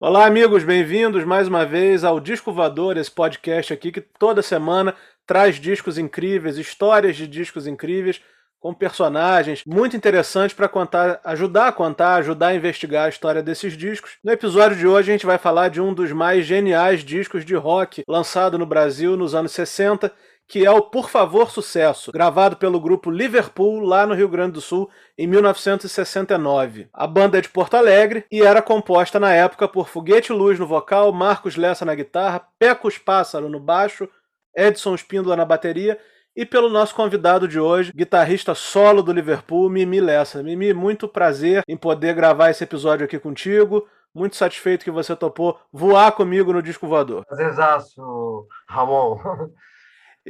Olá, amigos, bem-vindos mais uma vez ao Disco Voador, esse podcast aqui que toda semana traz discos incríveis, histórias de discos incríveis, com personagens muito interessantes para contar, ajudar a contar, ajudar a investigar a história desses discos. No episódio de hoje a gente vai falar de um dos mais geniais discos de rock lançado no Brasil nos anos 60 que é o Por Favor Sucesso, gravado pelo grupo Liverpool lá no Rio Grande do Sul em 1969. A banda é de Porto Alegre e era composta na época por Foguete Luz no vocal, Marcos Lessa na guitarra, Pecos Pássaro no baixo, Edson Espíndola na bateria e pelo nosso convidado de hoje, guitarrista solo do Liverpool, Mimi Lessa. Mimi, muito prazer em poder gravar esse episódio aqui contigo. Muito satisfeito que você topou voar comigo no disco voador. Prazerzaço, Ramon.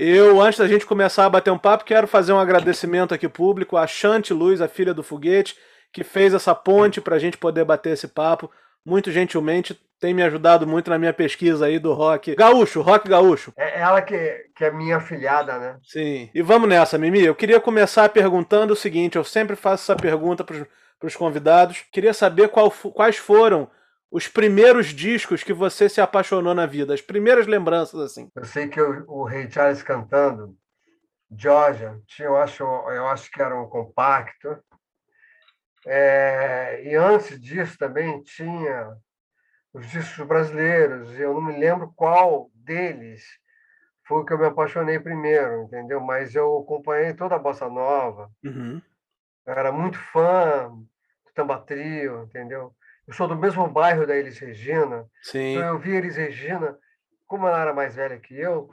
Eu, antes da gente começar a bater um papo, quero fazer um agradecimento aqui público à Chante Luz, a filha do foguete, que fez essa ponte para a gente poder bater esse papo. Muito gentilmente, tem me ajudado muito na minha pesquisa aí do rock gaúcho, rock gaúcho. É ela que, que é minha filhada, né? Sim. E vamos nessa, Mimi. Eu queria começar perguntando o seguinte: eu sempre faço essa pergunta para os convidados. Queria saber qual, quais foram os primeiros discos que você se apaixonou na vida, as primeiras lembranças assim. Eu sei que o, o Ray Charles cantando Georgia, eu acho, eu acho que era um compacto. É, e antes disso também tinha os discos brasileiros. Eu não me lembro qual deles foi o que eu me apaixonei primeiro, entendeu? Mas eu acompanhei toda a bossa nova. Uhum. Era muito fã do Tamba Trio, entendeu? Eu sou do mesmo bairro da Elis Regina. Sim. Então eu vi Elis Regina, como ela era mais velha que eu,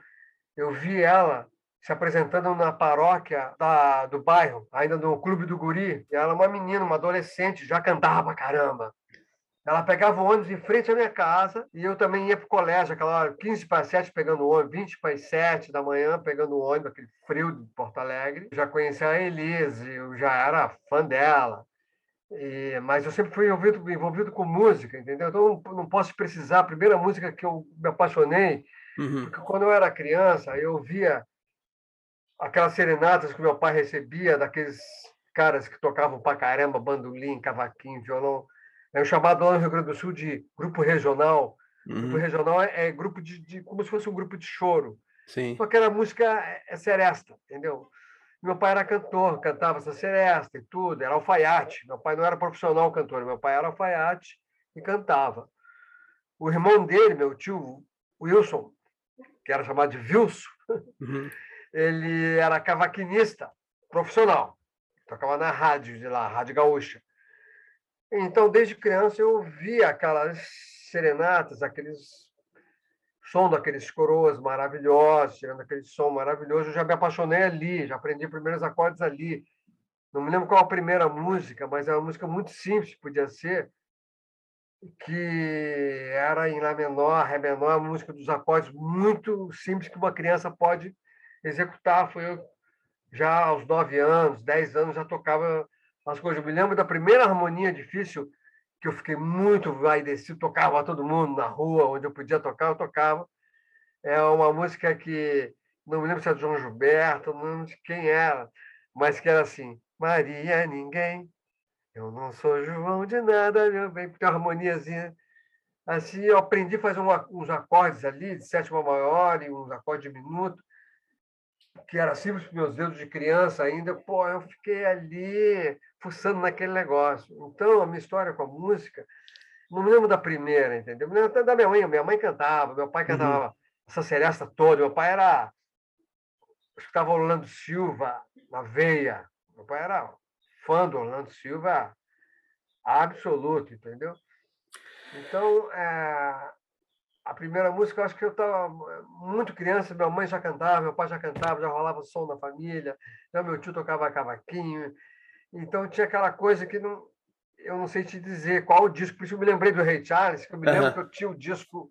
eu vi ela se apresentando na paróquia da, do bairro, ainda no Clube do Guri. E ela, uma menina, uma adolescente, já cantava pra caramba. Ela pegava o ônibus em frente à minha casa e eu também ia para o colégio, aquela hora, 15 para 7 pegando o ônibus, 20 para 7 da manhã pegando o ônibus, aquele frio de Porto Alegre. Eu já conhecia a Elise, eu já era fã dela. E, mas eu sempre fui envolvido, envolvido com música, entendeu? Então não, não posso precisar. A primeira música que eu me apaixonei, uhum. porque quando eu era criança, eu via aquelas serenatas que meu pai recebia daqueles caras que tocavam pra caramba, bandolim, cavaquinho, violão. É o chamado lá no Rio Grande do Sul de grupo regional. Uhum. Grupo regional é, é grupo de, de, como se fosse um grupo de choro. Sim. Só que era música é, é seresta, entendeu? Meu pai era cantor, cantava essa seresta e tudo, era alfaiate. Meu pai não era profissional cantor, meu pai era alfaiate e cantava. O irmão dele, meu tio Wilson, que era chamado de Wilson, uhum. ele era cavaquinista profissional, tocava na rádio de lá, Rádio Gaúcha. Então, desde criança, eu via aquelas serenatas, aqueles som daqueles coroas maravilhosos, tirando aquele som maravilhoso, eu já me apaixonei ali, já aprendi os primeiros acordes ali. Não me lembro qual a primeira música, mas é uma música muito simples, podia ser, que era em Lá menor, Ré menor, música dos acordes muito simples que uma criança pode executar. Foi eu, já aos nove anos, dez anos, já tocava as coisas. Eu me lembro da primeira harmonia difícil que eu fiquei muito descer, tocava todo mundo na rua, onde eu podia tocar, eu tocava. É uma música que não me lembro se é de João Gilberto, não lembro de quem era, mas que era assim: Maria é ninguém, eu não sou João de nada, meu bem, tem uma harmoniazinha. Assim, eu aprendi a fazer uns acordes ali, de sétima maior e uns acordes diminutos, que era simples para meus dedos de criança ainda. Pô, eu fiquei ali fuçando naquele negócio. Então, a minha história com a música, não me lembro da primeira, entendeu? Me lembro até da minha mãe. Minha mãe cantava, meu pai uhum. cantava uhum. essa seresta toda. Meu pai era. Escutava Orlando Silva na veia. Meu pai era fã do Orlando Silva absoluto, entendeu? Então, é, a primeira música, eu acho que eu estava muito criança, minha mãe já cantava, meu pai já cantava, já rolava som na família, já meu tio tocava cavaquinho, então tinha aquela coisa que não, eu não sei te dizer qual o disco, por isso eu me lembrei do Ray Charles, que eu me lembro uhum. que eu tinha o disco,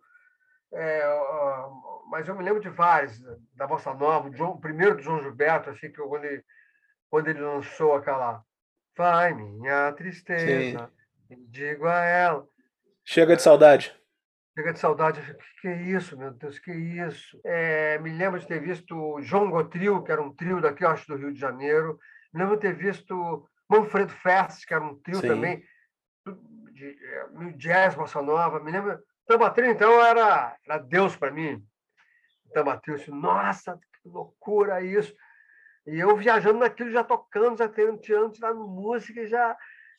é, uh, mas eu me lembro de vários, da Bossa Nova, o, primeiro do João Gilberto, assim, que eu, quando, ele, quando ele lançou aquela Vai minha tristeza, digo a ela. Chega de saudade. Chega de saudade. O que, que é isso, meu Deus? Que é isso? É, me lembro de ter visto João Gotril, que era um trio daqui, acho, do Rio de Janeiro. Me lembro de ter visto Manfredo Fest, que era um trio Sim. também. de, de jazz, bossa nova. Me lembro. Tambatril, então, era, era Deus para mim. Tambatril, assim, nossa, que loucura isso. E eu viajando naquilo, já tocando, já tendo, tirando música e já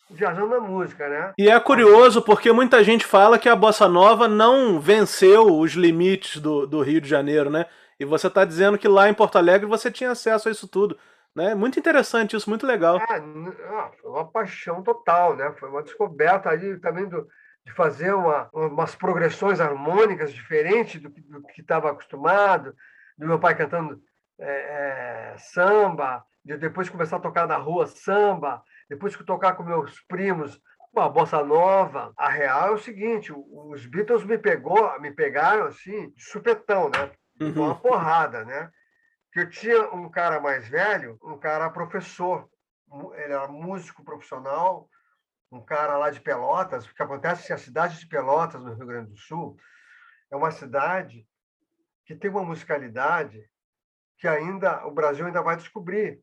viajando na música, né? E é curioso porque muita gente fala que a bossa nova não venceu os limites do, do Rio de Janeiro, né? E você está dizendo que lá em Porto Alegre você tinha acesso a isso tudo. Né? Muito interessante isso, muito legal. É, foi uma paixão total, né? Foi uma descoberta ali também do, de fazer uma, umas progressões harmônicas diferentes do, do que estava acostumado, do meu pai cantando é, é, samba, de depois começar a tocar na rua samba, depois que tocar com meus primos uma bossa nova. A real é o seguinte, os Beatles me pegou, me pegaram assim, de supetão, né? Uhum. Uma porrada, né? Que eu tinha um cara mais velho, um cara professor, ele era músico profissional, um cara lá de Pelotas, o que acontece é que a cidade de Pelotas, no Rio Grande do Sul, é uma cidade que tem uma musicalidade que ainda o Brasil ainda vai descobrir.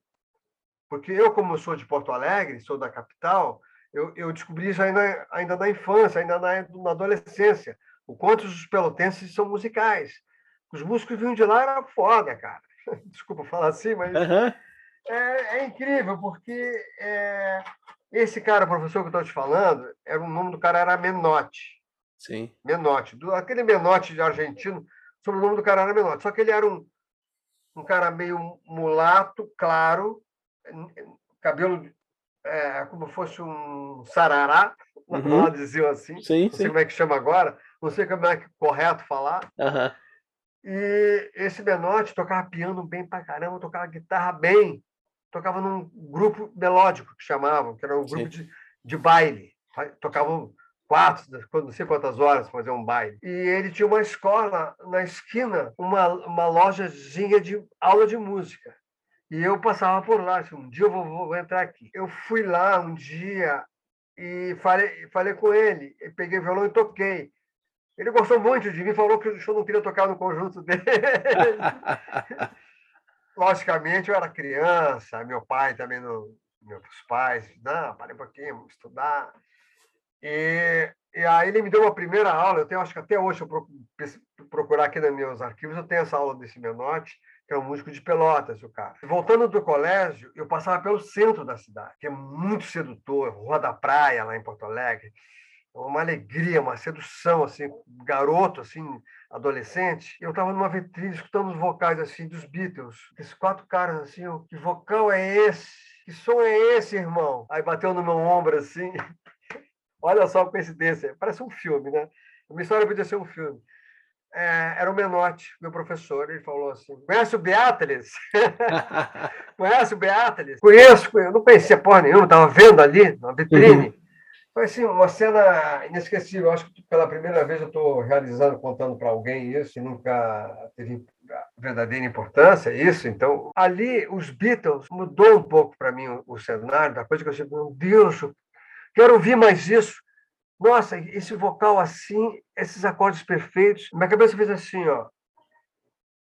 Porque eu, como sou de Porto Alegre, sou da capital, eu, eu descobri isso ainda, ainda na infância, ainda na, na adolescência. O quanto os pelotenses são musicais. Os músicos vinham de lá, era foda, cara. Desculpa falar assim, mas uhum. é, é, incrível, porque é, esse cara, professor que eu estou te falando, era o nome do cara era Menotti. Sim. Menotti. Do, aquele Menotti de argentino, o sobrenome do cara era Menotti. Só que ele era um, um cara meio mulato, claro, cabelo é, como fosse um sarará, uhum. diziam assim. Sim, não sei sim. como é que chama agora, não sei como é que é correto falar. Uhum. E esse Benotti tocava piano bem pra caramba, tocava guitarra bem, tocava num grupo melódico que chamavam, que era um grupo de, de baile. Tocavam quatro, não sei quantas horas fazer um baile. E ele tinha uma escola na esquina, uma, uma lojazinha de aula de música. E eu passava por lá, assim, um dia eu vou, vou, entrar aqui. Eu fui lá um dia e falei, falei com ele, eu peguei o violão e toquei. Ele gostou muito de mim, falou que show não queria tocar no conjunto dele. Logicamente, eu era criança, meu pai também, no, meus pais, não, parei um pouquinho, vamos estudar. E, e aí ele me deu uma primeira aula, eu tenho, acho que até hoje, eu procurar aqui nos meus arquivos, eu tenho essa aula desse Menotti, que é um músico de Pelotas, o cara. Voltando do colégio, eu passava pelo centro da cidade, que é muito sedutor, Rua da Praia, lá em Porto Alegre. É uma alegria, uma sedução, assim, garoto, assim, adolescente. Eu estava numa vitrine escutando os vocais, assim, dos Beatles. Esses quatro caras, assim, que vocal é esse? Que som é esse, irmão? Aí bateu no meu ombro, assim. Olha só a coincidência. Parece um filme, né? A minha história podia ser um filme é, era o Menotti, meu professor. Ele falou assim: Conhece o Beatles? Conhece o Beatles? Conheço, eu não conhecia porra nenhuma, estava vendo ali na vitrine. Uhum. Foi assim, uma cena inesquecível. Acho que pela primeira vez eu estou realizando, contando para alguém isso, e nunca teve verdadeira importância isso. Então, ali, os Beatles mudou um pouco para mim o, o cenário, da coisa que eu achei, meu Deus, quero ouvir mais isso nossa, esse vocal assim, esses acordes perfeitos. Minha cabeça fez assim, ó,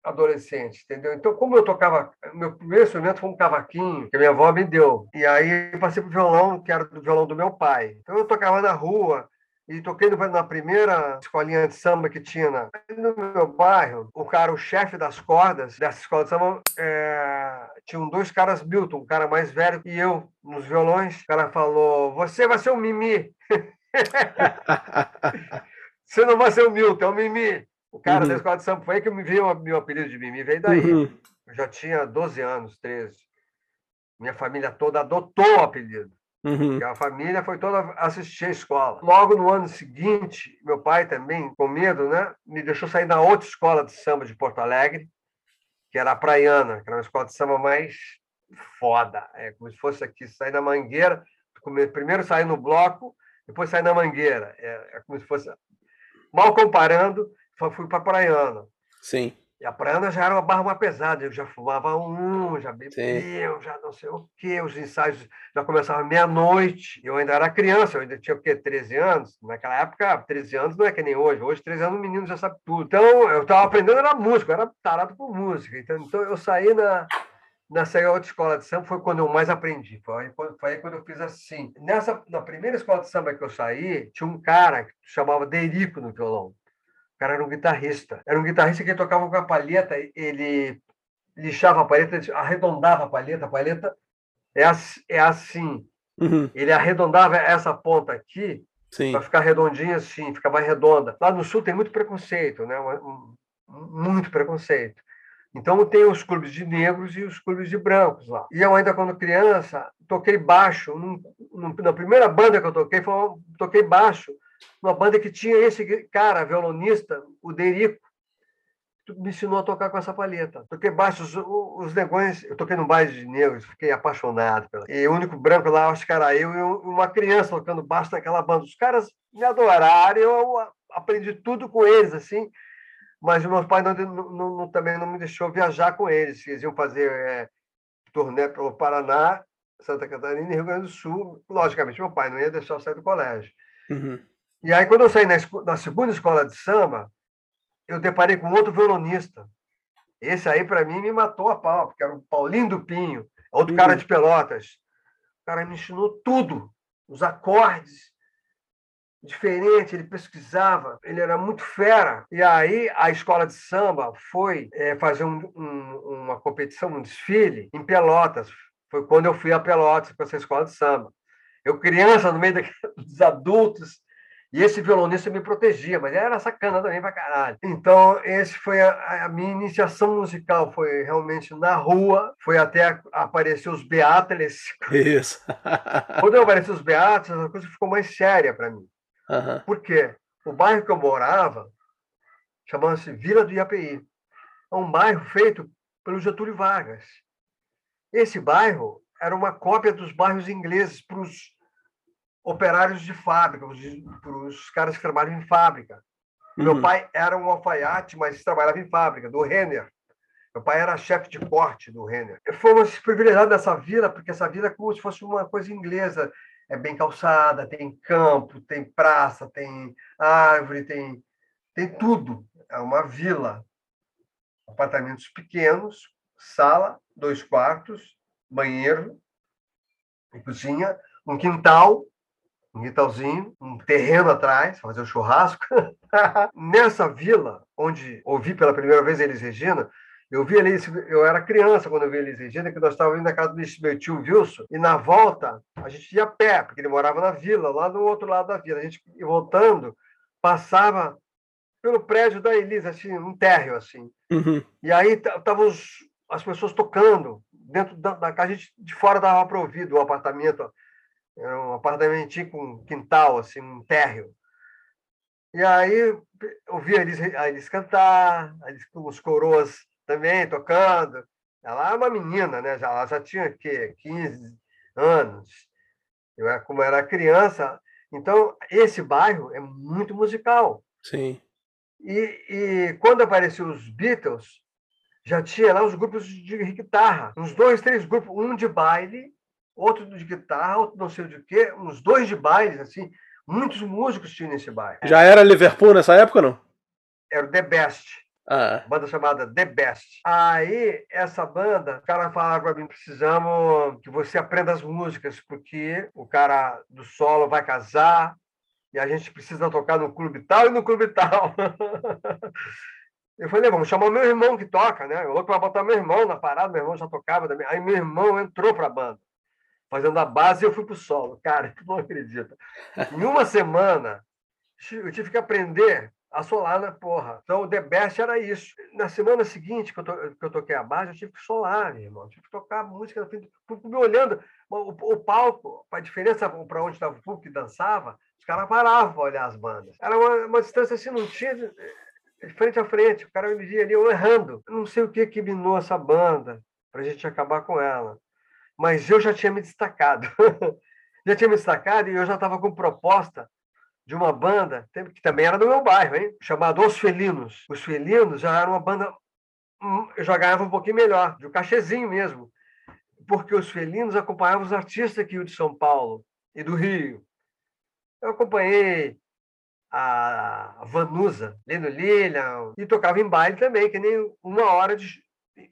adolescente, entendeu? Então, como eu tocava, meu primeiro instrumento foi um cavaquinho que minha avó me deu. E aí passei pro violão, que era do violão do meu pai. Então eu tocava na rua, e toquei na primeira escolinha de samba que tinha no meu bairro. O cara, o chefe das cordas dessa escola de samba, é, tinham dois caras Milton, um cara mais velho e eu nos violões. O cara falou: Você vai ser um mimi. Você não vai ser o Milton, é o Mimi. O cara uhum. da escola de samba foi aí que me veio o meu apelido de Mimi, veio daí. Uhum. Eu já tinha 12 anos, 13. Minha família toda adotou o apelido. Uhum. a família foi toda assistir a escola. Logo no ano seguinte, meu pai também, com medo, né, me deixou sair na outra escola de samba de Porto Alegre, que era a Praiana, que era uma escola de samba mais foda. É como se fosse aqui, sair da Mangueira, primeiro sair no bloco, depois saí na Mangueira. É, é como se fosse. Mal comparando, fui para Praiana. Sim. E a Praiana já era uma barra mais pesada, eu já fumava um, já bebia, já não sei o quê, os ensaios já começavam meia-noite. Eu ainda era criança, eu ainda tinha o quê? 13 anos? Naquela época, 13 anos não é que nem hoje. Hoje, 13 anos, o menino já sabe tudo. Então, eu estava aprendendo era música, eu era tarado por música. Então, então eu saí na, nessa outra escola de samba foi quando eu mais aprendi. Foi, foi aí quando eu fiz assim. Nessa, na primeira escola de samba que eu saí, tinha um cara que chamava Derico no violão. O cara era um guitarrista. Era um guitarrista que tocava com a palheta, ele lixava a palheta, arredondava a palheta. A palheta é, é assim. Uhum. Ele arredondava essa ponta aqui para ficar redondinha assim, ficava redonda. Lá no sul tem muito preconceito, né? Muito preconceito. Então tem os clubes de negros e os clubes de brancos lá. E eu ainda quando criança toquei baixo. Num, num, na primeira banda que eu toquei, foi, toquei baixo numa banda que tinha esse cara, violonista, o Derico, me ensinou a tocar com essa palheta. Toquei baixo, os, os negões, eu toquei num baile de negros, fiquei apaixonado. Pela... E o único branco lá, que era eu e uma criança tocando baixo naquela banda. Os caras me adoraram, eu aprendi tudo com eles, assim mas meus pais não, não, não, também não me deixou viajar com eles. Eles iam fazer é, turnê pelo Paraná, Santa Catarina e Rio Grande do Sul. Logicamente, meu pai não ia deixar eu sair do colégio. Uhum. E aí, quando eu saí na, na, segunda escola de samba, eu deparei com outro violonista. Esse aí, para mim, me matou a pau, porque era o Paulinho do Pinho, outro uhum. cara de Pelotas. O cara me ensinou tudo, os acordes, diferente, ele pesquisava, ele era muito fera. E aí a escola de samba foi é, fazer um, um, uma competição, um desfile em Pelotas. Foi quando eu fui a Pelotas com essa escola de samba. Eu, criança, no meio dos adultos, e esse violonista me protegia, mas era sacana também pra caralho. Então, esse foi a, a, minha iniciação musical, foi realmente na rua, foi até aparecer os Beatles. Isso. Quando apareceu os Beatles, a coisa ficou mais séria para mim. Uhum. Por quê? O bairro que eu morava chamava-se Vila do Iapi. É um bairro feito pelo Getúlio Vargas. Esse bairro era uma cópia dos bairros ingleses para os operários de fábrica, para os caras que trabalham em fábrica. Uhum. Meu pai era um alfaiate, mas trabalhava em fábrica, do Renner. Meu pai era chefe de corte do Renner. Fomos privilegiados nessa vila, porque essa vila é como se fosse uma coisa inglesa é bem calçada, tem campo, tem praça, tem árvore, tem, tem tudo. É uma vila. Apartamentos pequenos, sala, dois quartos, banheiro e cozinha, um quintal, um quintalzinho, um terreno atrás, fazer o um churrasco. Nessa vila, onde ouvi pela primeira vez Elis Regina, eu vi ali, eu era criança quando eu vi Elis Regina, que nós estávamos indo na casa do meu tio Wilson, e na volta a gente ia a pé, porque ele morava na vila, lá do outro lado da vila. A gente voltando, passava pelo prédio da Elisa, assim, um térreo, assim. Uhum. E aí estavam as pessoas tocando dentro da, da casa, a gente de fora dava para ouvir do apartamento, era um apartamentinho com quintal, assim, um térreo. E aí eu vi a Elis, a Elis cantar, a Elis, os coroas também tocando. Ela é uma menina, né? Ela já tinha que 15 anos. Eu era como era criança. Então, esse bairro é muito musical. Sim. E, e quando apareceu os Beatles, já tinha lá os grupos de guitarra, uns dois, três grupos, um de baile, outro de guitarra, outro não sei de quê, uns dois de baile, assim. Muitos músicos tinham nesse bairro. Já era Liverpool nessa época, não? Era o The Best. Ah. Banda chamada The Best. Aí, essa banda, o cara falava para mim: precisamos que você aprenda as músicas, porque o cara do solo vai casar e a gente precisa tocar no clube tal e no clube tal. Eu falei, vamos chamar meu irmão que toca, né? O outro vai botar meu irmão na parada, meu irmão já tocava também. Aí meu irmão entrou para a banda, fazendo a base e eu fui para o solo. Cara, tu não acredita. Em uma semana, eu tive que aprender a Solana, porra. Então, o The Best era isso. Na semana seguinte que eu, to, que eu toquei a base, eu tive que solar, meu irmão. Eu tive que tocar música na frente me olhando. O, o palco, a diferença para onde estava o público que dançava, os caras paravam para olhar as bandas. Era uma, uma distância assim, não tinha de, de frente a frente. O cara me via ali, eu errando. Eu não sei o que que minou essa banda para a gente acabar com ela. Mas eu já tinha me destacado. já tinha me destacado e eu já estava com proposta de uma banda que também era do meu bairro, hein? chamado Os Felinos. Os Felinos já era uma banda, hum, já ganhava um pouquinho melhor, de um cachezinho mesmo, porque os Felinos acompanhavam os artistas aqui de São Paulo e do Rio. Eu acompanhei a Vanusa, Leno Lilian, e tocava em baile também, que nem uma hora de,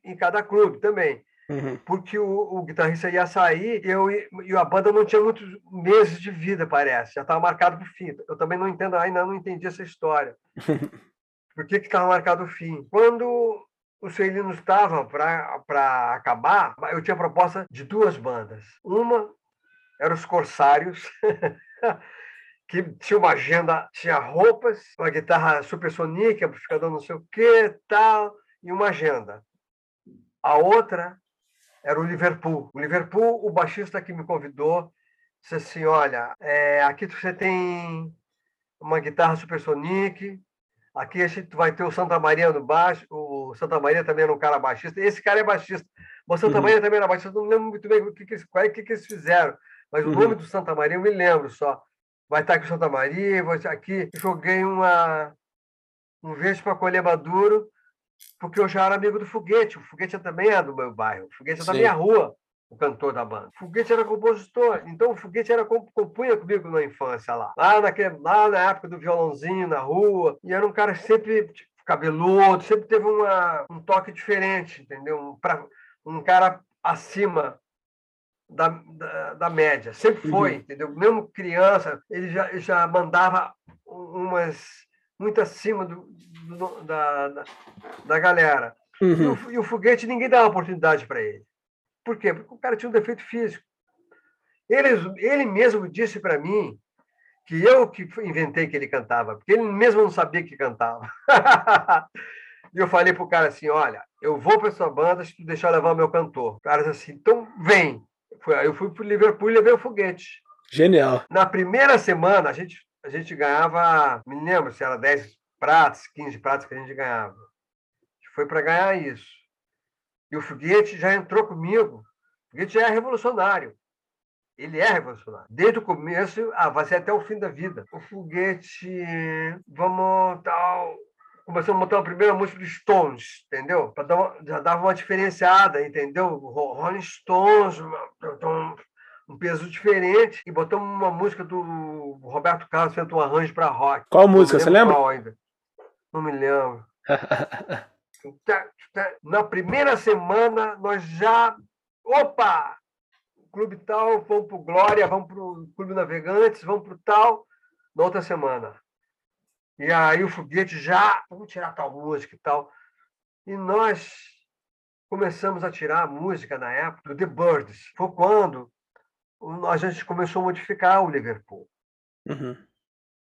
em cada clube também. Uhum. porque o, o, guitarrista ia sair eu, e a banda não tinha muitos meses de vida, parece. Já estava marcado para o fim. Eu também não entendo, ainda não entendi essa história. Por que estava marcado o fim? Quando o Celino estava para acabar, eu tinha proposta de duas bandas. Uma era os Corsários, que tinha uma agenda, tinha roupas, uma guitarra supersônica, amplificador não sei o que, tal, e uma agenda. A outra era o Liverpool. O Liverpool, o baixista que me convidou, disse assim, olha, é, aqui você tem uma guitarra supersonic, aqui a gente vai ter o Santa Maria no baixo, o Santa Maria também era um cara baixista, esse cara é baixista, o Santa uhum. Maria também era baixista, não lembro muito bem o que, que, o que, que eles fizeram, mas uhum. o nome do Santa Maria eu me lembro só. Vai estar aqui o Santa Maria, vou aqui. Joguei uma, um verde para colher maduro, porque eu já era amigo do Foguete. O Foguete também é do meu bairro. O Foguete é da minha rua, o cantor da banda. O Foguete era compositor, então o Foguete era compunha comigo na infância lá. Lá, naquele, lá na época do violãozinho, na rua. E era um cara sempre tipo, cabeludo, sempre teve uma, um toque diferente, entendeu? Um, pra, um cara acima da, da, da, média. Sempre foi, uhum. entendeu? Mesmo criança, ele já, já mandava umas muito acima do, do da, da, da, galera. Uhum. E, o, e, o, foguete, ninguém dava oportunidade para ele. Por quê? Porque o cara tinha um defeito físico. Ele, ele mesmo disse para mim que eu que inventei que ele cantava, porque ele mesmo não sabia que cantava. e eu falei pro cara assim: olha, eu vou para sua banda se tu deixar levar meu cantor. O cara disse assim: então vem. Eu fui para o Liverpool e levei o foguete. Genial. Na primeira semana, a gente, a gente ganhava, me lembro se era 10 pratos, 15 pratos que a gente ganhava. Foi para ganhar isso. E o foguete já entrou comigo. O foguete já é revolucionário. Ele é revolucionário. Desde o começo, ah, vai ser até o fim da vida. O foguete, vamos tal, começamos a botar a primeira música dos Stones, entendeu? Dar uma, já dava uma diferenciada, entendeu? Rolling Stones, um, peso diferente, e botamos uma música do Roberto Carlos fez um arranjo para rock. Qual música, você lembra? ainda. Não me lembro. Na primeira semana, nós já. Opa! Clube tal, vamos para o Glória, vamos para o Clube Navegantes, vamos para o tal. Na outra semana, e aí o foguete já, vamos tirar tal música e tal. E nós começamos a tirar a música na época do The Birds. Foi quando a gente começou a modificar o Liverpool. Uhum.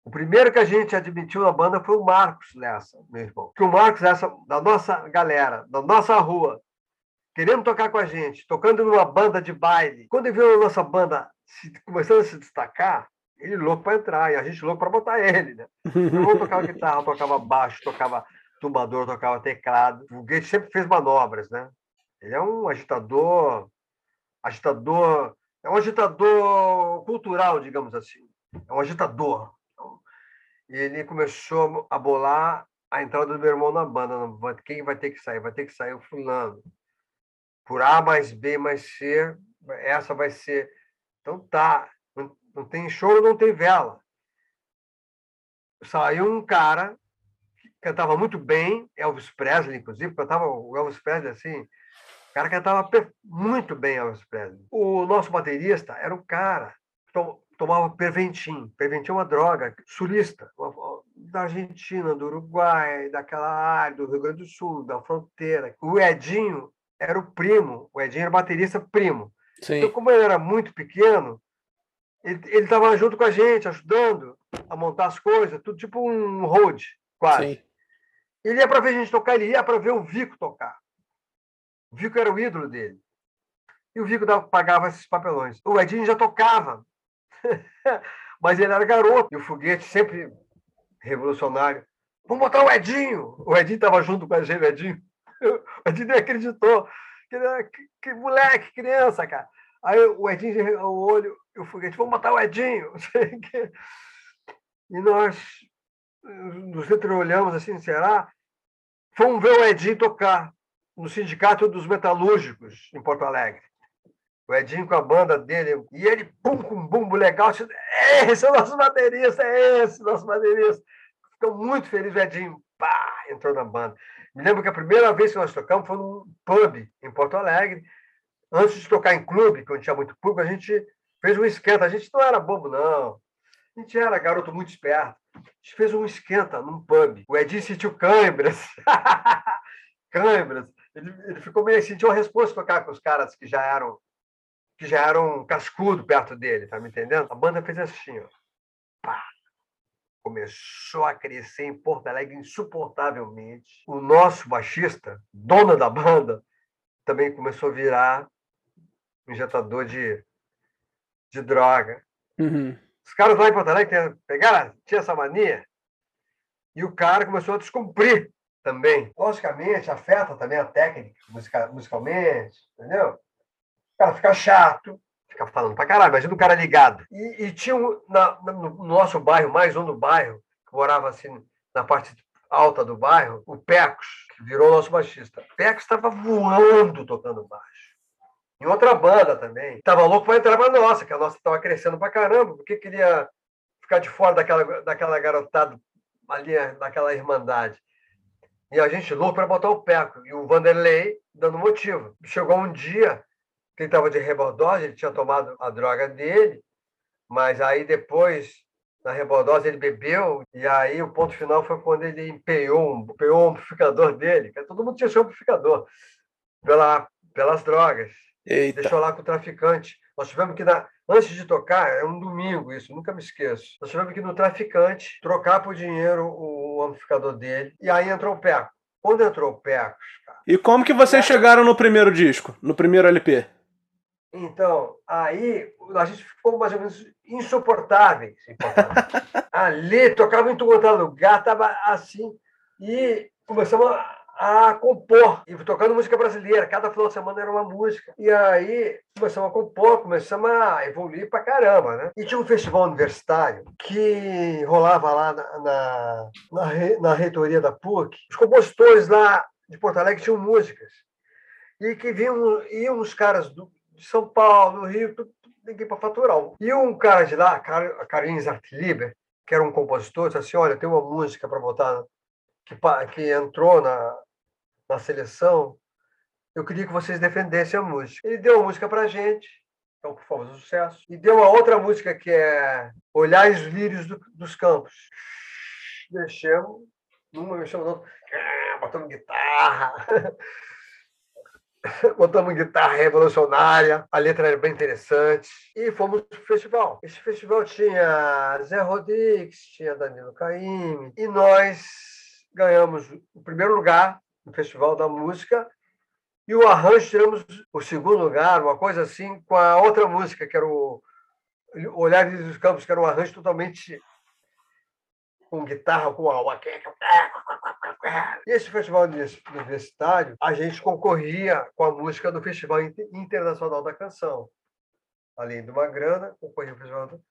O primeiro que a gente admitiu na banda foi o Marcos Lessa, meu irmão. Que o Marcos Lessa, da nossa galera, da nossa rua, querendo tocar com a gente, tocando numa banda de baile. Quando ele viu a nossa banda se, começando a se destacar, ele louco para entrar, e a gente louco para botar ele, né? Meu irmão tocava guitarra, tocava baixo, tocava tumbador, tocava teclado. O Gate sempre fez manobras, né? Ele é um agitador, agitador, é um agitador cultural, digamos assim. É um agitador. Então, ele começou a bolar a entrada do meu irmão na banda. Quem vai ter que sair? Vai ter que sair o fulano. Por A mais B mais C, essa vai ser. Então tá, não tem choro, não tem vela. Saiu um cara que cantava muito bem, Elvis Presley, inclusive, cantava o Elvis Presley assim. O cara cantava muito bem, Elvis Presley. O nosso baterista era um cara que tomava Perventim. Perventim é uma droga, sulista, da Argentina, do Uruguai, daquela área, do Rio Grande do Sul, da fronteira. O Edinho era o primo, o Edinho era baterista primo. Sim. Então, como ele era muito pequeno, ele estava junto com a gente, ajudando a montar as coisas, tudo tipo um road, quase. Sim. Ele ia para ver a gente tocar, ele ia para ver o Vico tocar. O Vico era o ídolo dele. E o Vico pagava esses papelões. O Edinho já tocava, mas ele era garoto. E o foguete sempre revolucionário. Vamos botar o Edinho! O Edinho estava junto com a gente, o Edinho. O Edinho nem acreditou. Que, que, que moleque, criança, cara. Aí o Edinho, o olho, o foguete, vamos matar o Edinho. E nós nos entreolhamos assim, será? Fomos ver o Edinho tocar no Sindicato dos Metalúrgicos, em Porto Alegre. O Edinho com a banda dele, e ele, pum, com um bumbo legal, disse, esse é o nosso baterista, é esse nosso baterista. Ficou muito feliz, o Edinho, pá, entrou na banda. Me lembro que a primeira vez que nós tocamos foi num pub em Porto Alegre, antes de tocar em clube, que não tinha muito público, a gente fez um esquenta. A gente não era bobo, não. A gente era garoto muito esperto. A gente fez um esquenta num pub. O Edinho sentiu câimbras. câimbras. Ele, ele ficou meio sentiu a resposta tocar com os caras que já eram que já eram cascudo perto dele, tá me entendendo? A banda fez assim, ó. Pá. Começou a crescer em Porto Alegre insuportavelmente. O nosso baixista, dono da banda, também começou a virar injetador de, de droga. Uhum. Os caras lá em Porto Alegre pegaram, tinha essa mania, e o cara começou a descumprir também. Logicamente, afeta também a técnica musica, musicalmente, entendeu? O cara fica chato, fica falando pra caralho, imagina o cara ligado. E, e tinha um, na, no nosso bairro, mais um do bairro, que morava assim na parte alta do bairro, o Pecos, que virou nosso baixista. O Pecos estava voando tocando baixo em outra banda também. Tava louco para entrar para nossa, que a nossa estava crescendo para caramba, porque queria ficar de fora daquela, daquela garotada ali, daquela irmandade. E a gente louco para botar o Peco. E o Vanderlei dando motivo. Chegou um dia que ele estava de rebordose, ele tinha tomado a droga dele, mas aí depois, na rebordose, ele bebeu, e aí o ponto final foi quando ele empenhou, empenhou o amplificador dele, que todo mundo tinha seu amplificador, pela, pelas drogas. Eita. Deixou lá com o traficante. Nós tivemos que, dar, antes de tocar, é um domingo isso, nunca me esqueço. Nós tivemos que ir no traficante, trocar por dinheiro o amplificador dele, e aí entrou o Peco. Quando entrou o Pecos, cara. E como que vocês chegaram no primeiro disco, no primeiro LP? Então, aí a gente ficou mais ou menos insuportáveis. Ali, tocava em todo lugar, estava assim, e começamos a a compor, e tocando música brasileira. Cada final de semana era uma música. E aí começamos a compor, começamos a evoluir pra caramba, né? E tinha um festival universitário que rolava lá na, na, na, na reitoria da PUC. Os compositores lá de Porto Alegre tinham músicas. E que vinham, iam os caras do, de São Paulo, do Rio, tudo, ninguém para faturar. E um cara de lá, Carlinhos Artliber, que era um compositor, disse assim: Olha, tem uma música para botar que, que entrou na, na seleção, eu queria que vocês defendessem a música. Ele deu a música para gente, então, por favor, sucesso. E deu uma outra música que é Olhar os Lírios do, dos Campos. Mexemos, numa mexemos no outra, botamos guitarra. botamos guitarra revolucionária, a letra era bem interessante, e fomos para o festival. Esse festival tinha Zé Rodrigues, tinha Danilo Caymmi, e nós ganhamos o primeiro lugar no Festival da Música e o arranjo tiramos o segundo lugar, uma coisa assim, com a outra música, que era o Olhares dos Campos, que era um arranjo totalmente com guitarra, com alma. E esse festival universitário, a gente concorria com a música do Festival Internacional da Canção. Além de uma grana, concorria o festival,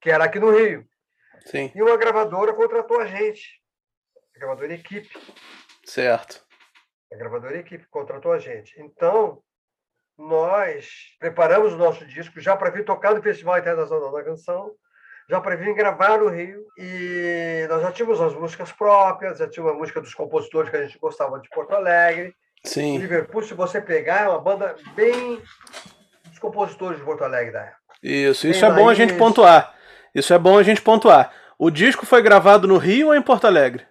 que era aqui no Rio. Sim. E uma gravadora contratou a gente a gravadora equipe. Certo. A gravadora equipe contratou a gente. Então, nós preparamos o nosso disco já para vir tocar no Festival Internacional da Canção, já para vir gravar no Rio. E nós já tínhamos as músicas próprias, já tinha uma música dos compositores que a gente gostava de Porto Alegre. Sim. Liverpool, se você pegar, é uma banda bem dos compositores de Porto Alegre da época. Isso, isso é bom a gente pontuar. Isso é bom a gente pontuar. O disco foi gravado no Rio ou em Porto Alegre?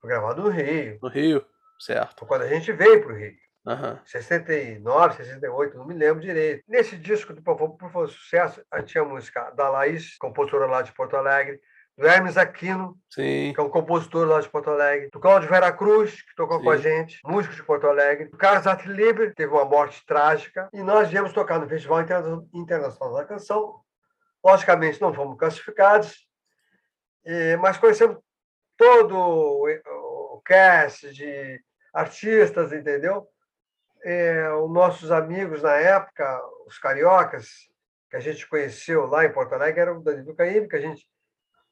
Foi gravado no Rio. No Rio, certo. Foi quando a gente veio para o Rio. Uhum. 69, 68, não me lembro direito. Nesse disco do Por Favor Sucesso, a gente tinha a música da Laís, compositora lá de Porto Alegre, do Hermes Aquino, Sim. que é um compositor lá de Porto Alegre, do Cláudio Vera Cruz, que tocou Sim. com a gente, músico de Porto Alegre, do Carlos Atliber, teve uma morte trágica, e nós viemos tocar no Festival Internacional da Canção. Logicamente, não fomos classificados, mas conhecemos todo o cast de artistas, entendeu? É, os nossos amigos na época, os cariocas, que a gente conheceu lá em Porto Alegre, era o Danilo Caíme, que a gente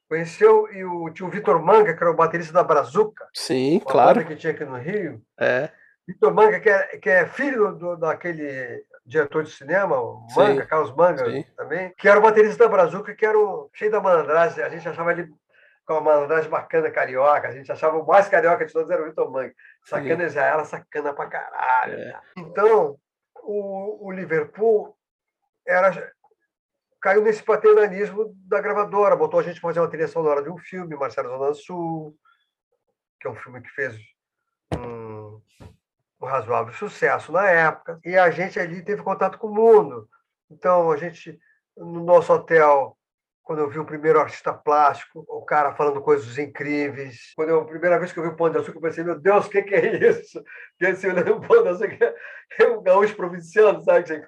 conheceu, e o tio Vitor Manga, que era o baterista da Brazuca. Sim, claro. que tinha aqui no Rio. É. Vitor Manga, que é, que é filho do, daquele diretor de cinema, o Manga, Sim. Carlos Manga Sim. também, que era o baterista da Brazuca, que era o cheio da malandragem. A gente achava ele com uma malandragem bacana carioca. A gente achava o mais carioca de todos era o Vitor Mangue. Sacana já era sacana pra caralho. É. Então, o, o Liverpool era caiu nesse paternalismo da gravadora, botou a gente fazer uma trilha sonora de um filme, Marcelo Zona Sul, que é um filme que fez um, um razoável sucesso na época, e a gente ali teve contato com o mundo. Então, a gente, no nosso hotel, quando eu vi o primeiro artista plástico, o cara falando coisas incríveis. Quando eu, a primeira vez que eu vi o Pão de Açúcar, eu pensei, meu Deus, o que, que é isso? Porque assim, olhando o Pão de Açúcar, é um gaúcho provinciano, sabe?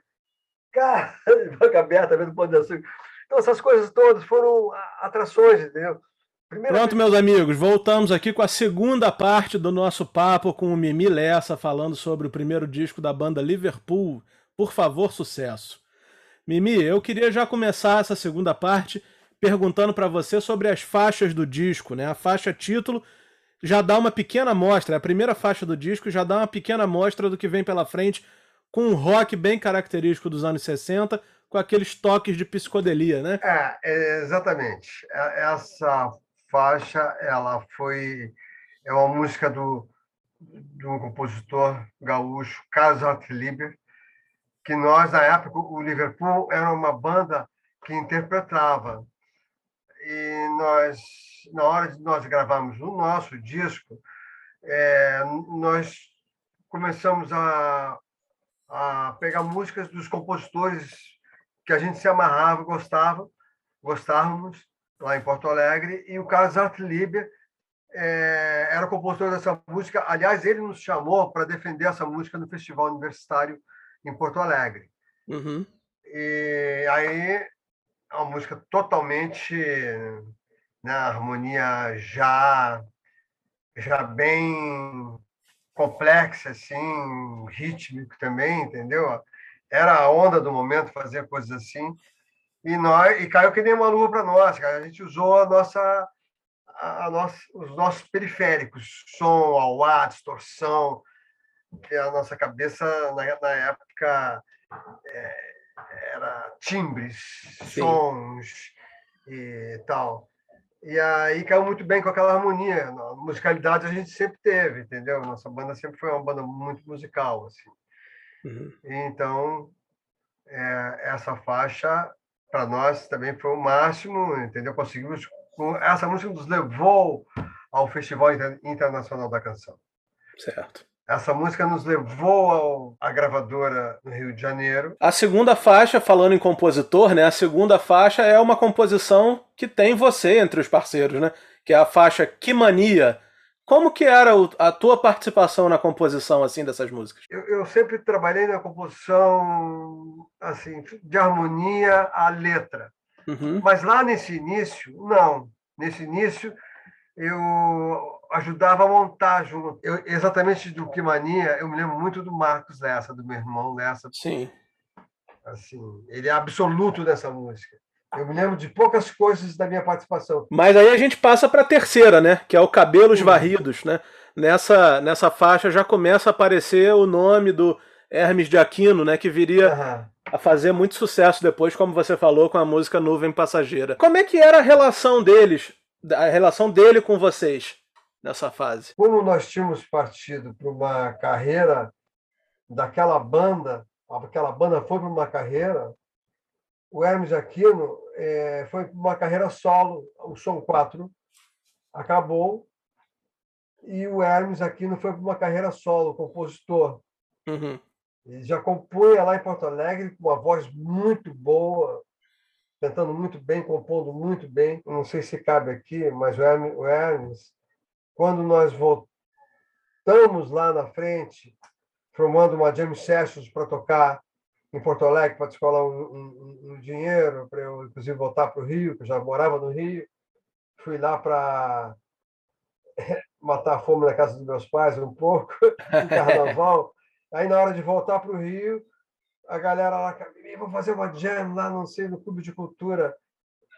Cara, de boca aberta, vendo o Pão de Açúcar. Então, essas coisas todas foram atrações, entendeu? Primeira Pronto, vez... meus amigos, voltamos aqui com a segunda parte do nosso papo com o Mimi Lessa, falando sobre o primeiro disco da banda Liverpool. Por favor, sucesso. Mimi, eu queria já começar essa segunda parte perguntando para você sobre as faixas do disco, né? A faixa título já dá uma pequena amostra, a primeira faixa do disco já dá uma pequena amostra do que vem pela frente, com um rock bem característico dos anos 60, com aqueles toques de psicodelia, né? É, é exatamente. É, essa faixa, ela foi é uma música do de um compositor gaúcho, Carlos Hartliber, que nós, na época, o Liverpool era uma banda que interpretava. Nós, na hora de nós gravarmos o nosso disco, é, nós começamos a, a pegar músicas dos compositores que a gente se amarrava, gostava, gostávamos lá em Porto Alegre, e o Carlos Artliber é, era o compositor dessa música. Aliás, ele nos chamou para defender essa música no Festival Universitário em Porto Alegre. Uhum. E aí, é uma música totalmente né, harmonia já já bem complexa, assim, rítmico também, entendeu? Era a onda do momento fazer coisas assim. E nós e caiu que nem uma luva para nós, cara. A gente usou a nossa, a, nossa, os nossos periféricos, som, auá, distorção, que a nossa cabeça na, na época é, era timbres, Sim. sons e tal. E aí caiu muito bem com aquela harmonia. A musicalidade a gente sempre teve, entendeu? Nossa banda sempre foi uma banda muito musical, assim. Uhum. Então, é, essa faixa, para nós, também foi o máximo, entendeu? Conseguimos... Essa música nos levou ao Festival Internacional da Canção. Certo. Essa música nos levou à gravadora no Rio de Janeiro. A segunda faixa, falando em compositor, né? A segunda faixa é uma composição que tem você entre os parceiros, né? Que é a faixa Que Mania. Como que era a tua participação na composição assim dessas músicas? Eu, eu sempre trabalhei na composição assim de harmonia à letra. Uhum. Mas lá nesse início, não. Nesse início eu ajudava a montar junto. Eu, exatamente do que mania, eu me lembro muito do Marcos Lessa, do meu irmão Lessa. Sim. Assim, ele é absoluto nessa música. Eu me lembro de poucas coisas da minha participação. Mas aí a gente passa para a terceira, né? Que é o Cabelos Sim. Varridos, né? Nessa, nessa faixa já começa a aparecer o nome do Hermes de Aquino, né? Que viria uhum. a fazer muito sucesso depois, como você falou, com a música Nuvem Passageira. Como é que era a relação deles, a relação dele com vocês? Nessa fase? Como nós tínhamos partido para uma carreira daquela banda, aquela banda foi para uma carreira, o Hermes Aquino é, foi para uma carreira solo, o Som 4 acabou, e o Hermes Aquino foi para uma carreira solo, compositor. Uhum. Ele já compunha lá em Porto Alegre com uma voz muito boa, cantando muito bem, compondo muito bem. Não sei se cabe aqui, mas o Hermes, o Hermes quando nós voltamos lá na frente, formando uma jam sessions para tocar em Porto Alegre, para descolar um, um, um dinheiro, para eu, inclusive, voltar para o Rio, que eu já morava no Rio. Fui lá para matar a fome na casa dos meus pais um pouco, no carnaval. Aí, na hora de voltar para o Rio, a galera lá, vou fazer uma jam lá, não sei, no Clube de Cultura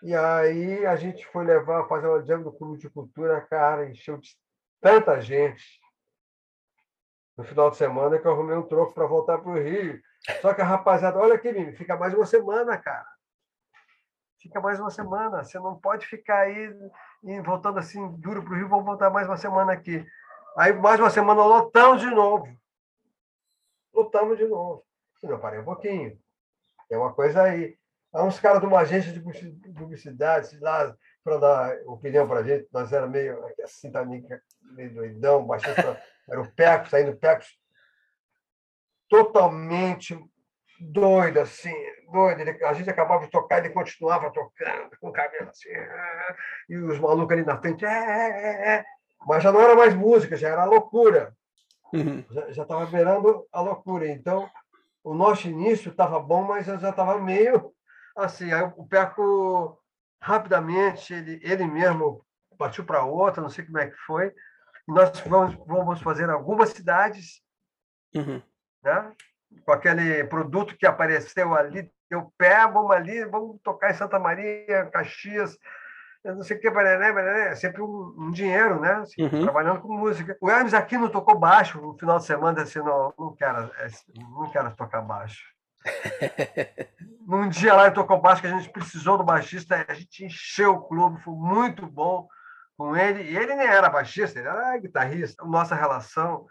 e aí a gente foi levar, fazer uma jam do Clube de Cultura, cara, encheu de tanta gente no final de semana que eu arrumei um troco para voltar para o Rio. Só que a rapaziada, olha aqui, fica mais uma semana, cara. Fica mais uma semana. Você não pode ficar aí voltando assim duro para o Rio, vamos voltar mais uma semana aqui. Aí mais uma semana lotamos de novo. Lotamos de novo. Eu parei um pouquinho. Tem uma coisa aí. Há uns caras de uma agência de publicidade lá para dar opinião para a gente. Nós era meio assim, tá meio doidão, era o Pecos, saindo Pecos, totalmente doido, assim, doido. Ele, a gente acabava de tocar, ele continuava tocando, com o cabelo assim, e os malucos ali na frente, é, é, é. mas já não era mais música, já era loucura. Uhum. Já estava beirando a loucura. Então, o nosso início estava bom, mas eu já estava meio assim. Aí o Peco, rapidamente, ele, ele mesmo partiu para outra, não sei como é que foi. Nós vamos, vamos fazer algumas cidades, uhum. né? com aquele produto que apareceu ali, deu pé, vamos ali, vamos tocar em Santa Maria, Caxias, não sei o que, barané, barané, é sempre um, um dinheiro, né? Assim, uhum. Trabalhando com música. O Hermes aqui não tocou baixo no final de semana, assim, não, não quero, é, não quero tocar baixo. Num dia lá tocou baixo que a gente precisou do baixista, a gente encheu o clube, foi muito bom com ele. E ele nem era baixista, ele era guitarrista. Nossa relação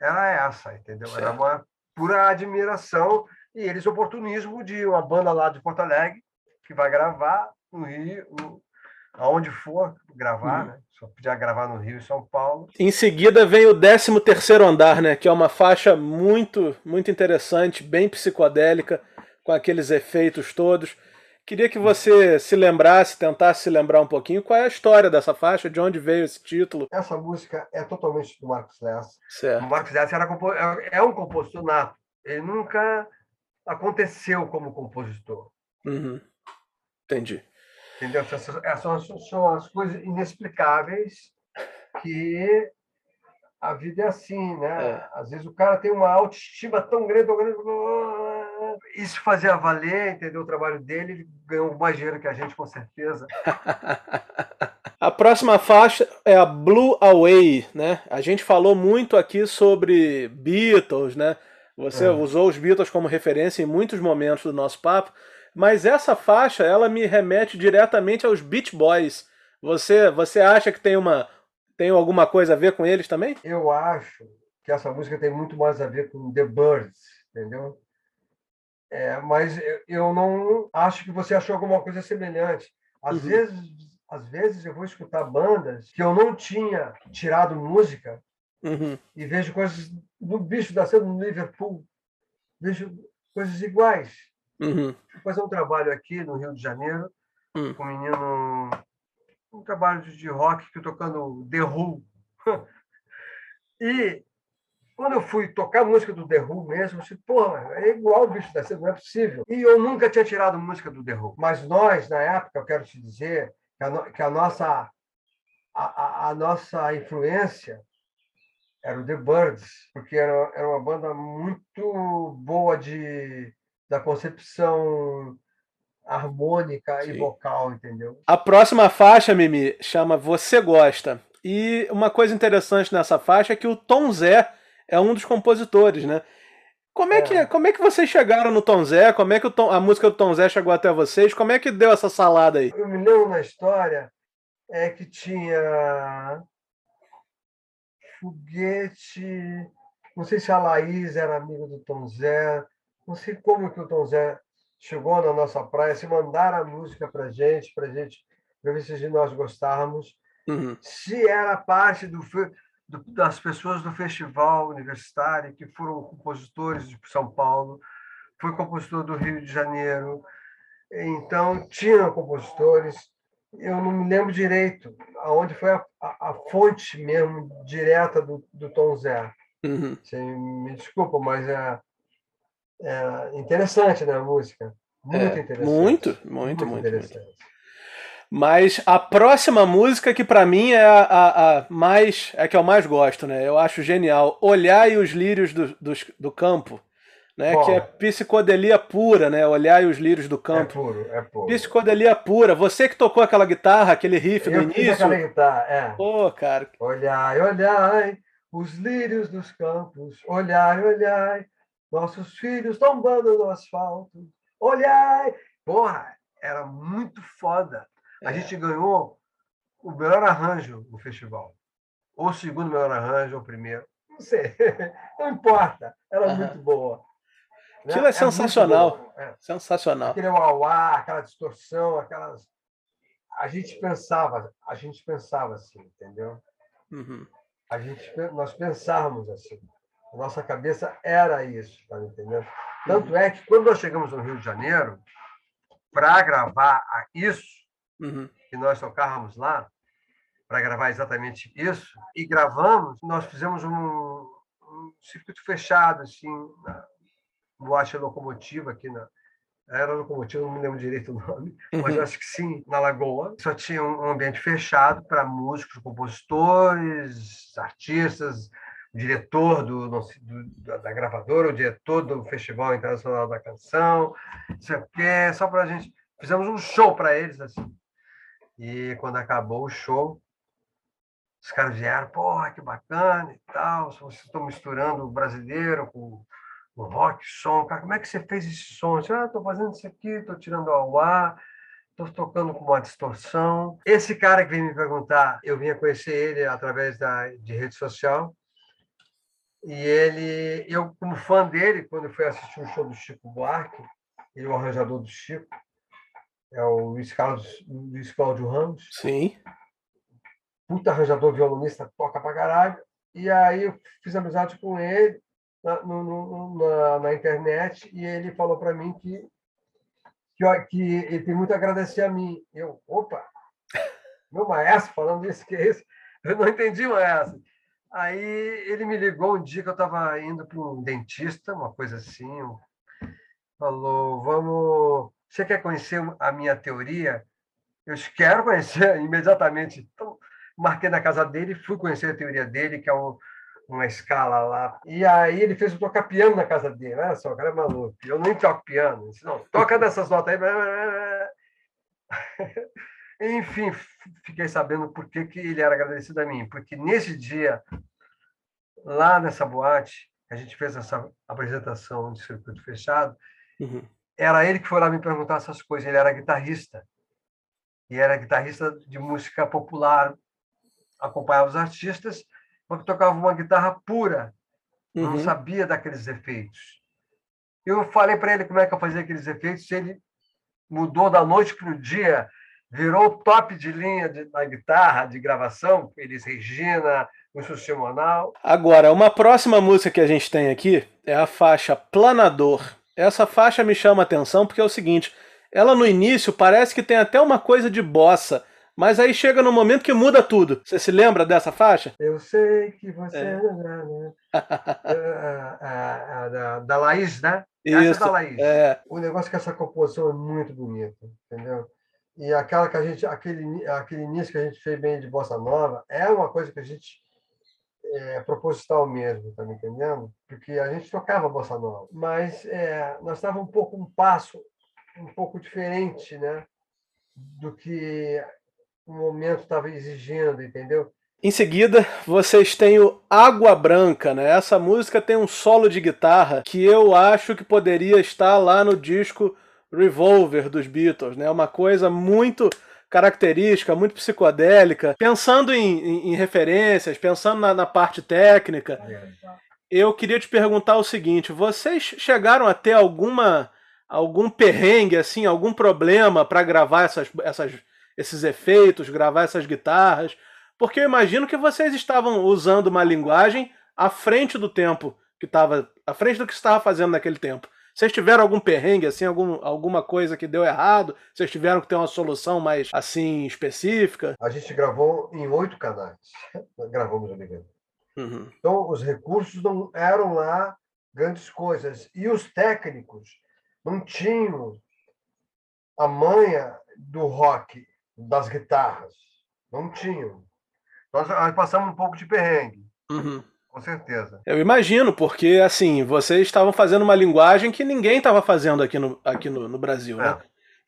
era essa, entendeu? Certo. Era uma pura admiração e eles oportunismo de uma banda lá de Porto Alegre que vai gravar no Rio, aonde for gravar, uhum. né? Só podia gravar no Rio e São Paulo. Em seguida vem o 13 terceiro andar, né? Que é uma faixa muito, muito interessante, bem psicodélica, com aqueles efeitos todos. Queria que você se lembrasse, tentasse se lembrar um pouquinho qual é a história dessa faixa, de onde veio esse título. Essa música é totalmente do Marcos Lessa. Certo. O Marcos Lessa era, é, é um compositor nato. Ele nunca aconteceu como compositor. Uhum. Entendi. Entendeu? Essas são as coisas inexplicáveis que a vida é assim, né? É. Às vezes o cara tem uma autoestima tão grande, tão grande isso fazia valer, entendeu? O trabalho dele, ele ganhou mais dinheiro que a gente, com certeza. a próxima faixa é a Blue Away, né? A gente falou muito aqui sobre Beatles, né? Você é. usou os Beatles como referência em muitos momentos do nosso papo, mas essa faixa, ela me remete diretamente aos Beach Boys. Você, você acha que tem uma tem alguma coisa a ver com eles também? Eu acho que essa música tem muito mais a ver com The Birds, entendeu? É, mas eu não acho que você achou alguma coisa semelhante. Às uhum. vezes, às vezes eu vou escutar bandas que eu não tinha tirado música uhum. e vejo coisas do bicho da cena no Liverpool, vejo coisas iguais. Uhum. Fazer um trabalho aqui no Rio de Janeiro uhum. com um menino, um trabalho de rock que tocando The Who. e quando eu fui tocar música do The Who mesmo, eu disse, porra, é igual o bicho da seda, não é possível. E eu nunca tinha tirado música do The Who. Mas nós, na época, eu quero te dizer que a, no, que a nossa, a, a, a, nossa influência era o The Birds, porque era, era uma banda muito boa de, da concepção harmônica Sim. e vocal, entendeu? A próxima faixa, Mimi, chama Você Gosta. E uma coisa interessante nessa faixa é que o Tom Zé é um dos compositores, né? Como é, é. Que, como é que vocês chegaram no Tom Zé? Como é que Tom, a música do Tom Zé chegou até vocês? Como é que deu essa salada aí? Eu me lembro na história é que tinha foguete, não sei se a Laís era amiga do Tom Zé, não sei como que o Tom Zé chegou na nossa praia, se mandaram a música para gente, para gente, para ver se nós gostávamos. Uhum. Se era parte do do, das pessoas do festival universitário que foram compositores de São Paulo, foi compositor do Rio de Janeiro, então tinha compositores. Eu não me lembro direito aonde foi a, a, a fonte mesmo direta do, do Tom Zé. Uhum. Você me desculpa, mas é, é interessante né, a música. Muito é, interessante. Muito, muito, muito, muito interessante. Muito. Mas a próxima música que para mim é a, a, a, mais é a que eu mais gosto, né? Eu acho genial. Olhar e os lírios do, do, do campo. Né, que é psicodelia pura, né? Olhar e os lírios do campo. É puro, é puro. Psicodelia pura. Você que tocou aquela guitarra, aquele riff eu do início. aquela guitarra, é. Pô, cara. Olhai, olhai, os lírios dos campos. Olhai, olhai, nossos filhos tombando no asfalto. Olhai. Porra, era muito foda. A é. gente ganhou o melhor arranjo no festival. Ou o segundo melhor arranjo, ou o primeiro. Não sei. Não importa. Era uhum. muito boa. Né? Aquilo é, é sensacional. É. Sensacional. Aquele uauá, aquela distorção, aquelas. A gente pensava, a gente pensava assim, entendeu? Uhum. A gente, nós pensávamos assim. A nossa cabeça era isso, tá entendendo? Tanto é que quando nós chegamos no Rio de Janeiro, para gravar isso, uhum. que nós tocávamos lá, para gravar exatamente isso, e gravamos, nós fizemos um, um circuito fechado, assim, na boate locomotiva aqui na. Era locomotiva, não me lembro direito o nome, uhum. mas eu acho que sim, na Lagoa. Só tinha um ambiente fechado para músicos, compositores, artistas, diretor do, do, da gravadora, o diretor do Festival Internacional da Canção, não sei o quê, só para a gente. Fizemos um show para eles, assim. E quando acabou o show, os caras vieram, porra, que bacana e tal, vocês estão misturando o brasileiro com o rock, som. Cara, como é que você fez esse som? Eu disse, ah, estou fazendo isso aqui, estou tirando ao ar, estou tocando com uma distorção. Esse cara que veio me perguntar, eu vinha conhecer ele através da, de rede social, e ele, eu como fã dele, quando eu fui assistir um show do Chico Buarque, ele é o arranjador do Chico, é o Luiz Carlos, Luiz Cláudio Ramos. Sim. Puta arranjador, violonista, toca pra caralho. E aí eu fiz amizade com ele na, no, no, na, na internet e ele falou para mim que, que, que ele tem muito a agradecer a mim. Eu, opa, meu maestro falando isso, que é isso? Eu não entendi, maestro. Aí ele me ligou um dia que eu estava indo para um dentista, uma coisa assim, falou: Vamos, você quer conhecer a minha teoria? Eu quero conhecer imediatamente. Então, marquei na casa dele, fui conhecer a teoria dele, que é um, uma escala lá. E aí ele fez eu tocar piano na casa dele. Olha só, o cara é maluco. Eu nem toco piano. Disse, não, toca dessas notas aí. Enfim, fiquei sabendo por que, que ele era agradecido a mim. Porque nesse dia, lá nessa boate, a gente fez essa apresentação de circuito fechado, uhum. era ele que foi lá me perguntar essas coisas. Ele era guitarrista. E era guitarrista de música popular, acompanhava os artistas, mas tocava uma guitarra pura. Uhum. Não sabia daqueles efeitos. Eu falei para ele como é que eu fazia aqueles efeitos, ele mudou da noite para o dia virou top de linha de, na guitarra, de gravação, Elis Regina, Wilson Simonal. Agora, uma próxima música que a gente tem aqui é a faixa Planador. Essa faixa me chama a atenção porque é o seguinte, ela no início parece que tem até uma coisa de bossa, mas aí chega no momento que muda tudo. Você se lembra dessa faixa? Eu sei que você. É. Né? a, a, da, da Laís, né? Isso, essa da Laís. É. O negócio é que essa composição é muito bonita, entendeu? E aquela que a gente aquele aquele início que a gente fez bem de bossa nova é uma coisa que a gente é proposital mesmo, tá me entendendo? Porque a gente tocava bossa nova, mas é, nós estávamos um pouco um passo um pouco diferente, né, do que o momento estava exigindo, entendeu? Em seguida, vocês têm o Água Branca, né? Essa música tem um solo de guitarra que eu acho que poderia estar lá no disco Revolver dos Beatles, né? Uma coisa muito característica, muito psicodélica. Pensando em, em, em referências, pensando na, na, parte técnica, eu queria te perguntar o seguinte: vocês chegaram a ter alguma algum perrengue, assim, algum problema para gravar essas, essas, esses efeitos, gravar essas guitarras? Porque eu imagino que vocês estavam usando uma linguagem à frente do tempo que estava, à frente do que estava fazendo naquele tempo. Vocês tiveram algum perrengue, assim, algum, alguma coisa que deu errado? Vocês tiveram que ter uma solução mais, assim, específica? A gente gravou em oito canais. Gravamos, amigo. Uhum. Então, os recursos não eram lá grandes coisas. E os técnicos não tinham a manha do rock, das guitarras. Não tinham. Nós, nós passamos um pouco de perrengue. Uhum. Com certeza. Eu imagino, porque assim, vocês estavam fazendo uma linguagem que ninguém estava fazendo aqui no, aqui no, no Brasil, né? é. né?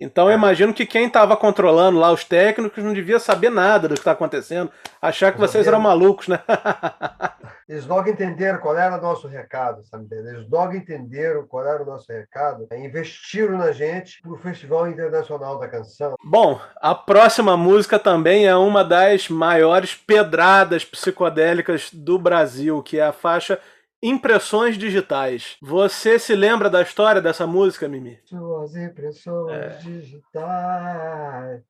Então eu é. imagino que quem estava controlando lá os técnicos não devia saber nada do que está acontecendo, achar que vocês eram malucos, né? Eles logo entenderam qual era o nosso recado, sabe? Eles logo entenderam qual era o nosso recado, investiram na gente para o Festival Internacional da Canção. Bom, a próxima música também é uma das maiores pedradas psicodélicas do Brasil, que é a faixa Impressões digitais. Você se lembra da história dessa música, Mimi? Suas impressões é. digitais.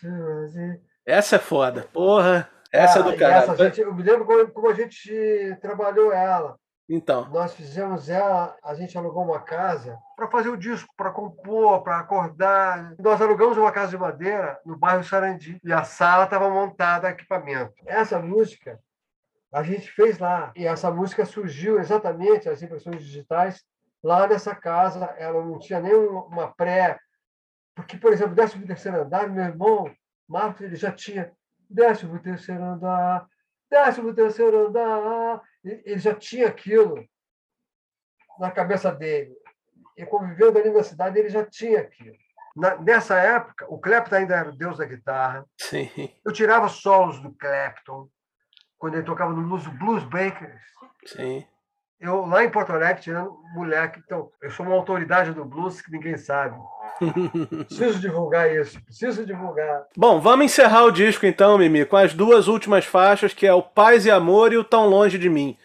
Suas... Essa é foda. Porra. Essa ah, é do cara. Gente, eu me lembro como, como a gente trabalhou ela. Então. Nós fizemos ela, a gente alugou uma casa para fazer o disco, para compor, para acordar. Nós alugamos uma casa de madeira no bairro Sarandi e a sala estava montada a equipamento. Essa música a gente fez lá. E essa música surgiu exatamente, as impressões digitais, lá nessa casa. Ela não tinha nem uma pré. Porque, por exemplo, décimo terceiro andar, meu irmão, Marcos, ele já tinha décimo terceiro andar, décimo terceiro andar. Ele já tinha aquilo na cabeça dele. E convivendo ali na cidade, ele já tinha aquilo. Na, nessa época, o Clapton ainda era o deus da guitarra. Sim. Eu tirava solos do Clapton quando ele tocava no Blues, Blues Bakers. Sim. Eu, lá em Porto Alegre, tirando moleque, então, eu sou uma autoridade do blues que ninguém sabe. preciso divulgar isso, preciso divulgar. Bom, vamos encerrar o disco então, Mimi, com as duas últimas faixas, que é o Paz e Amor e o Tão Longe de Mim.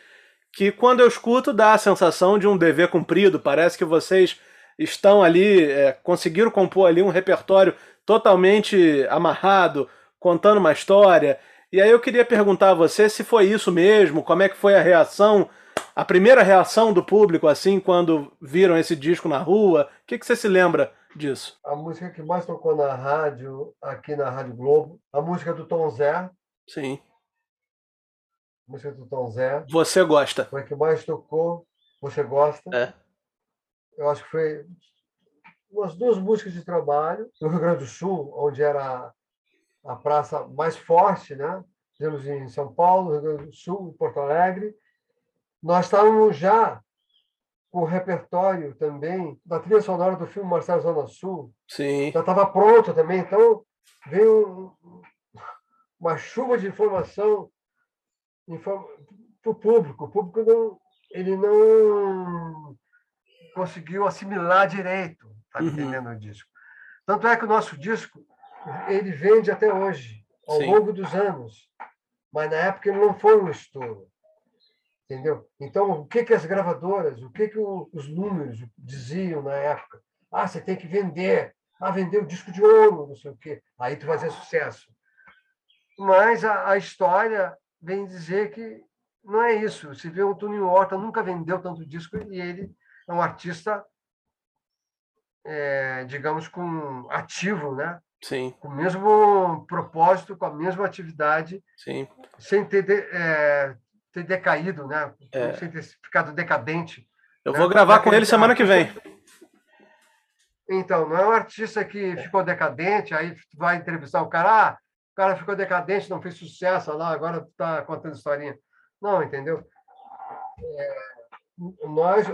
Que quando eu escuto dá a sensação de um dever cumprido, parece que vocês estão ali, é, conseguiram compor ali um repertório totalmente amarrado, contando uma história. E aí eu queria perguntar a você se foi isso mesmo, como é que foi a reação, a primeira reação do público, assim, quando viram esse disco na rua. O que, que você se lembra disso? A música que mais tocou na rádio, aqui na Rádio Globo, a música do Tom Zé. Sim. A música do Tom Zé. Você gosta? Foi a que mais tocou. Você gosta? É. Eu acho que foi umas duas músicas de trabalho no Rio Grande do Sul, onde era a praça mais forte, né? Temos em São Paulo, Rio Grande do Sul, Porto Alegre. Nós estávamos já com o repertório também da trilha sonora do filme Marcelo Zona Sul. Sim. Já estava pronto também, então veio uma chuva de informação para o público. O público não, ele não conseguiu assimilar direito, tá uhum. entendendo disco. Tanto é que o nosso disco ele vende até hoje, ao Sim. longo dos anos. Mas na época ele não foi um estouro. Entendeu? Então, o que, que as gravadoras, o que, que os números diziam na época? Ah, você tem que vender. Ah, vender o disco de ouro, não sei o quê. Aí tu vai sucesso. Mas a, a história vem dizer que não é isso. Você vê o Tony Horta nunca vendeu tanto disco e ele é um artista, é, digamos, com ativo, né? Sim. com o mesmo propósito, com a mesma atividade, Sim. sem ter, é, ter decaído, né? É. sem ter ficado decadente. Eu né? vou gravar com ele semana que vem. Então, não é um artista que ficou decadente, aí vai entrevistar o cara, ah, o cara ficou decadente, não fez sucesso lá, agora está contando historinha. Não, entendeu? É, nós,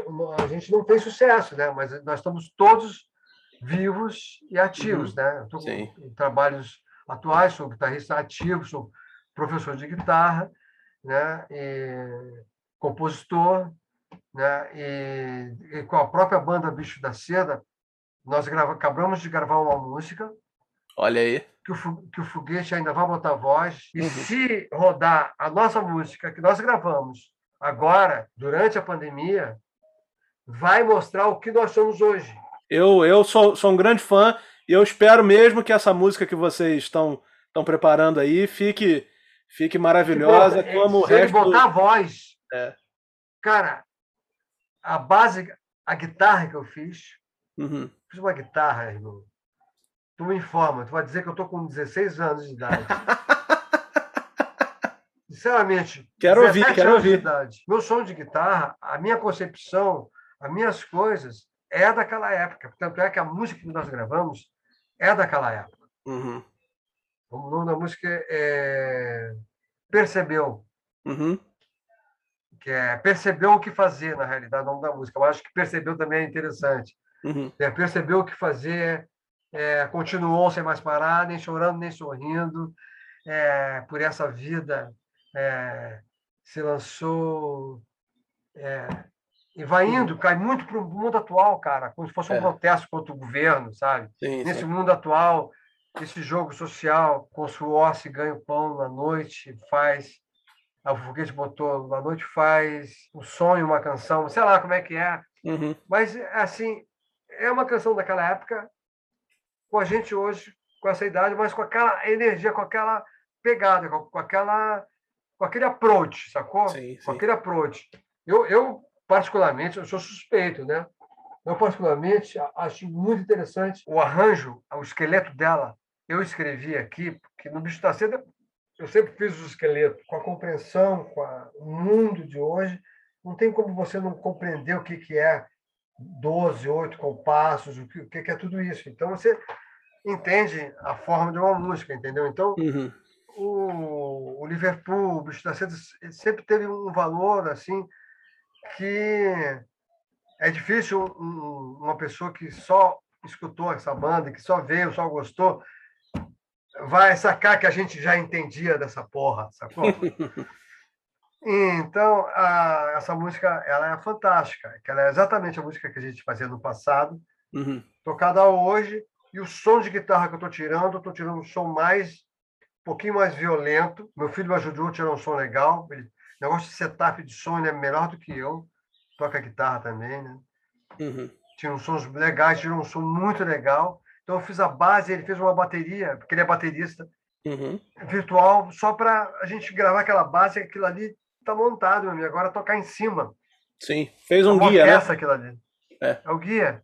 a gente não fez sucesso, né? mas nós estamos todos vivos e ativos, uhum. né? Estou com trabalhos atuais, sou guitarrista ativo, sou professor de guitarra, né? E compositor, né? E, e, com a própria banda Bicho da Seda, nós grava, acabamos de gravar uma música. Olha aí. Que o, que o foguete ainda vai botar voz. E uhum. se rodar a nossa música que nós gravamos agora, durante a pandemia, vai mostrar o que nós somos hoje. Eu, eu sou, sou um grande fã e eu espero mesmo que essa música que vocês estão estão preparando aí fique fique maravilhosa Bom, como o resto. Ele botar a voz. É. Cara, a base, a guitarra que eu fiz, uhum. fiz uma guitarra, irmão. Tu me informa, tu vai dizer que eu tô com 16 anos de idade. Sinceramente. Quero ouvir, quero ouvir. Meu som de guitarra, a minha concepção, as minhas coisas, é daquela época. Tanto é que a música que nós gravamos é daquela época. Uhum. O nome da música é Percebeu. Uhum. Que é Percebeu o que fazer, na realidade, o nome da música. Eu acho que Percebeu também é interessante. Uhum. É, percebeu o que fazer, é, continuou sem mais parar, nem chorando, nem sorrindo, é, por essa vida, é, se lançou é, e vai indo, cai muito para o mundo atual, cara, como se fosse um é. protesto contra o governo, sabe? Sim, Nesse sim. mundo atual, esse jogo social, com suor se ganha o pão na noite, faz o foguete botou A Noite Faz, Um Sonho, uma canção, sei lá como é que é. Uhum. Mas, assim, é uma canção daquela época, com a gente hoje, com essa idade, mas com aquela energia, com aquela pegada, com, com aquela com aquele approach, sacou? Sim, sim. Com aquele approach. Eu, eu, particularmente, eu sou suspeito, né? Eu, particularmente, acho muito interessante o arranjo, o esqueleto dela. Eu escrevi aqui, porque no Bicho da Seda eu sempre fiz o esqueleto com a compreensão, com a, o mundo de hoje. Não tem como você não compreender o que, que é 12, 8 compassos, o que, o que é tudo isso. Então, você entende a forma de uma música, entendeu? Então, Uhum. o, o Liverpool, o Bicho da Seda, sempre teve um valor assim que é difícil um- uma pessoa que só escutou essa banda, que só veio, só gostou, vai sacar que a gente já entendia dessa porra, sacou? Então, a- essa música ela é fantástica, que ela é exatamente a música que a gente fazia no passado, Uhum. tocada hoje, e o som de guitarra que eu estou tirando, eu estou tirando um som mais, um pouquinho mais violento. Meu filho me ajudou a tirar um som legal. Ele, negócio de setup de som, ele é melhor do que eu. Toca guitarra também, né? Uhum. Tinha uns sons legais, tirou um som muito legal. Então eu fiz a base, ele fez uma bateria, porque ele é baterista, Uhum. virtual, só para a gente gravar aquela base, aquilo ali está montado, meu amigo. Agora é tocar em cima. Sim. Fez um uma guia, né? peça aquilo ali. É. o guia.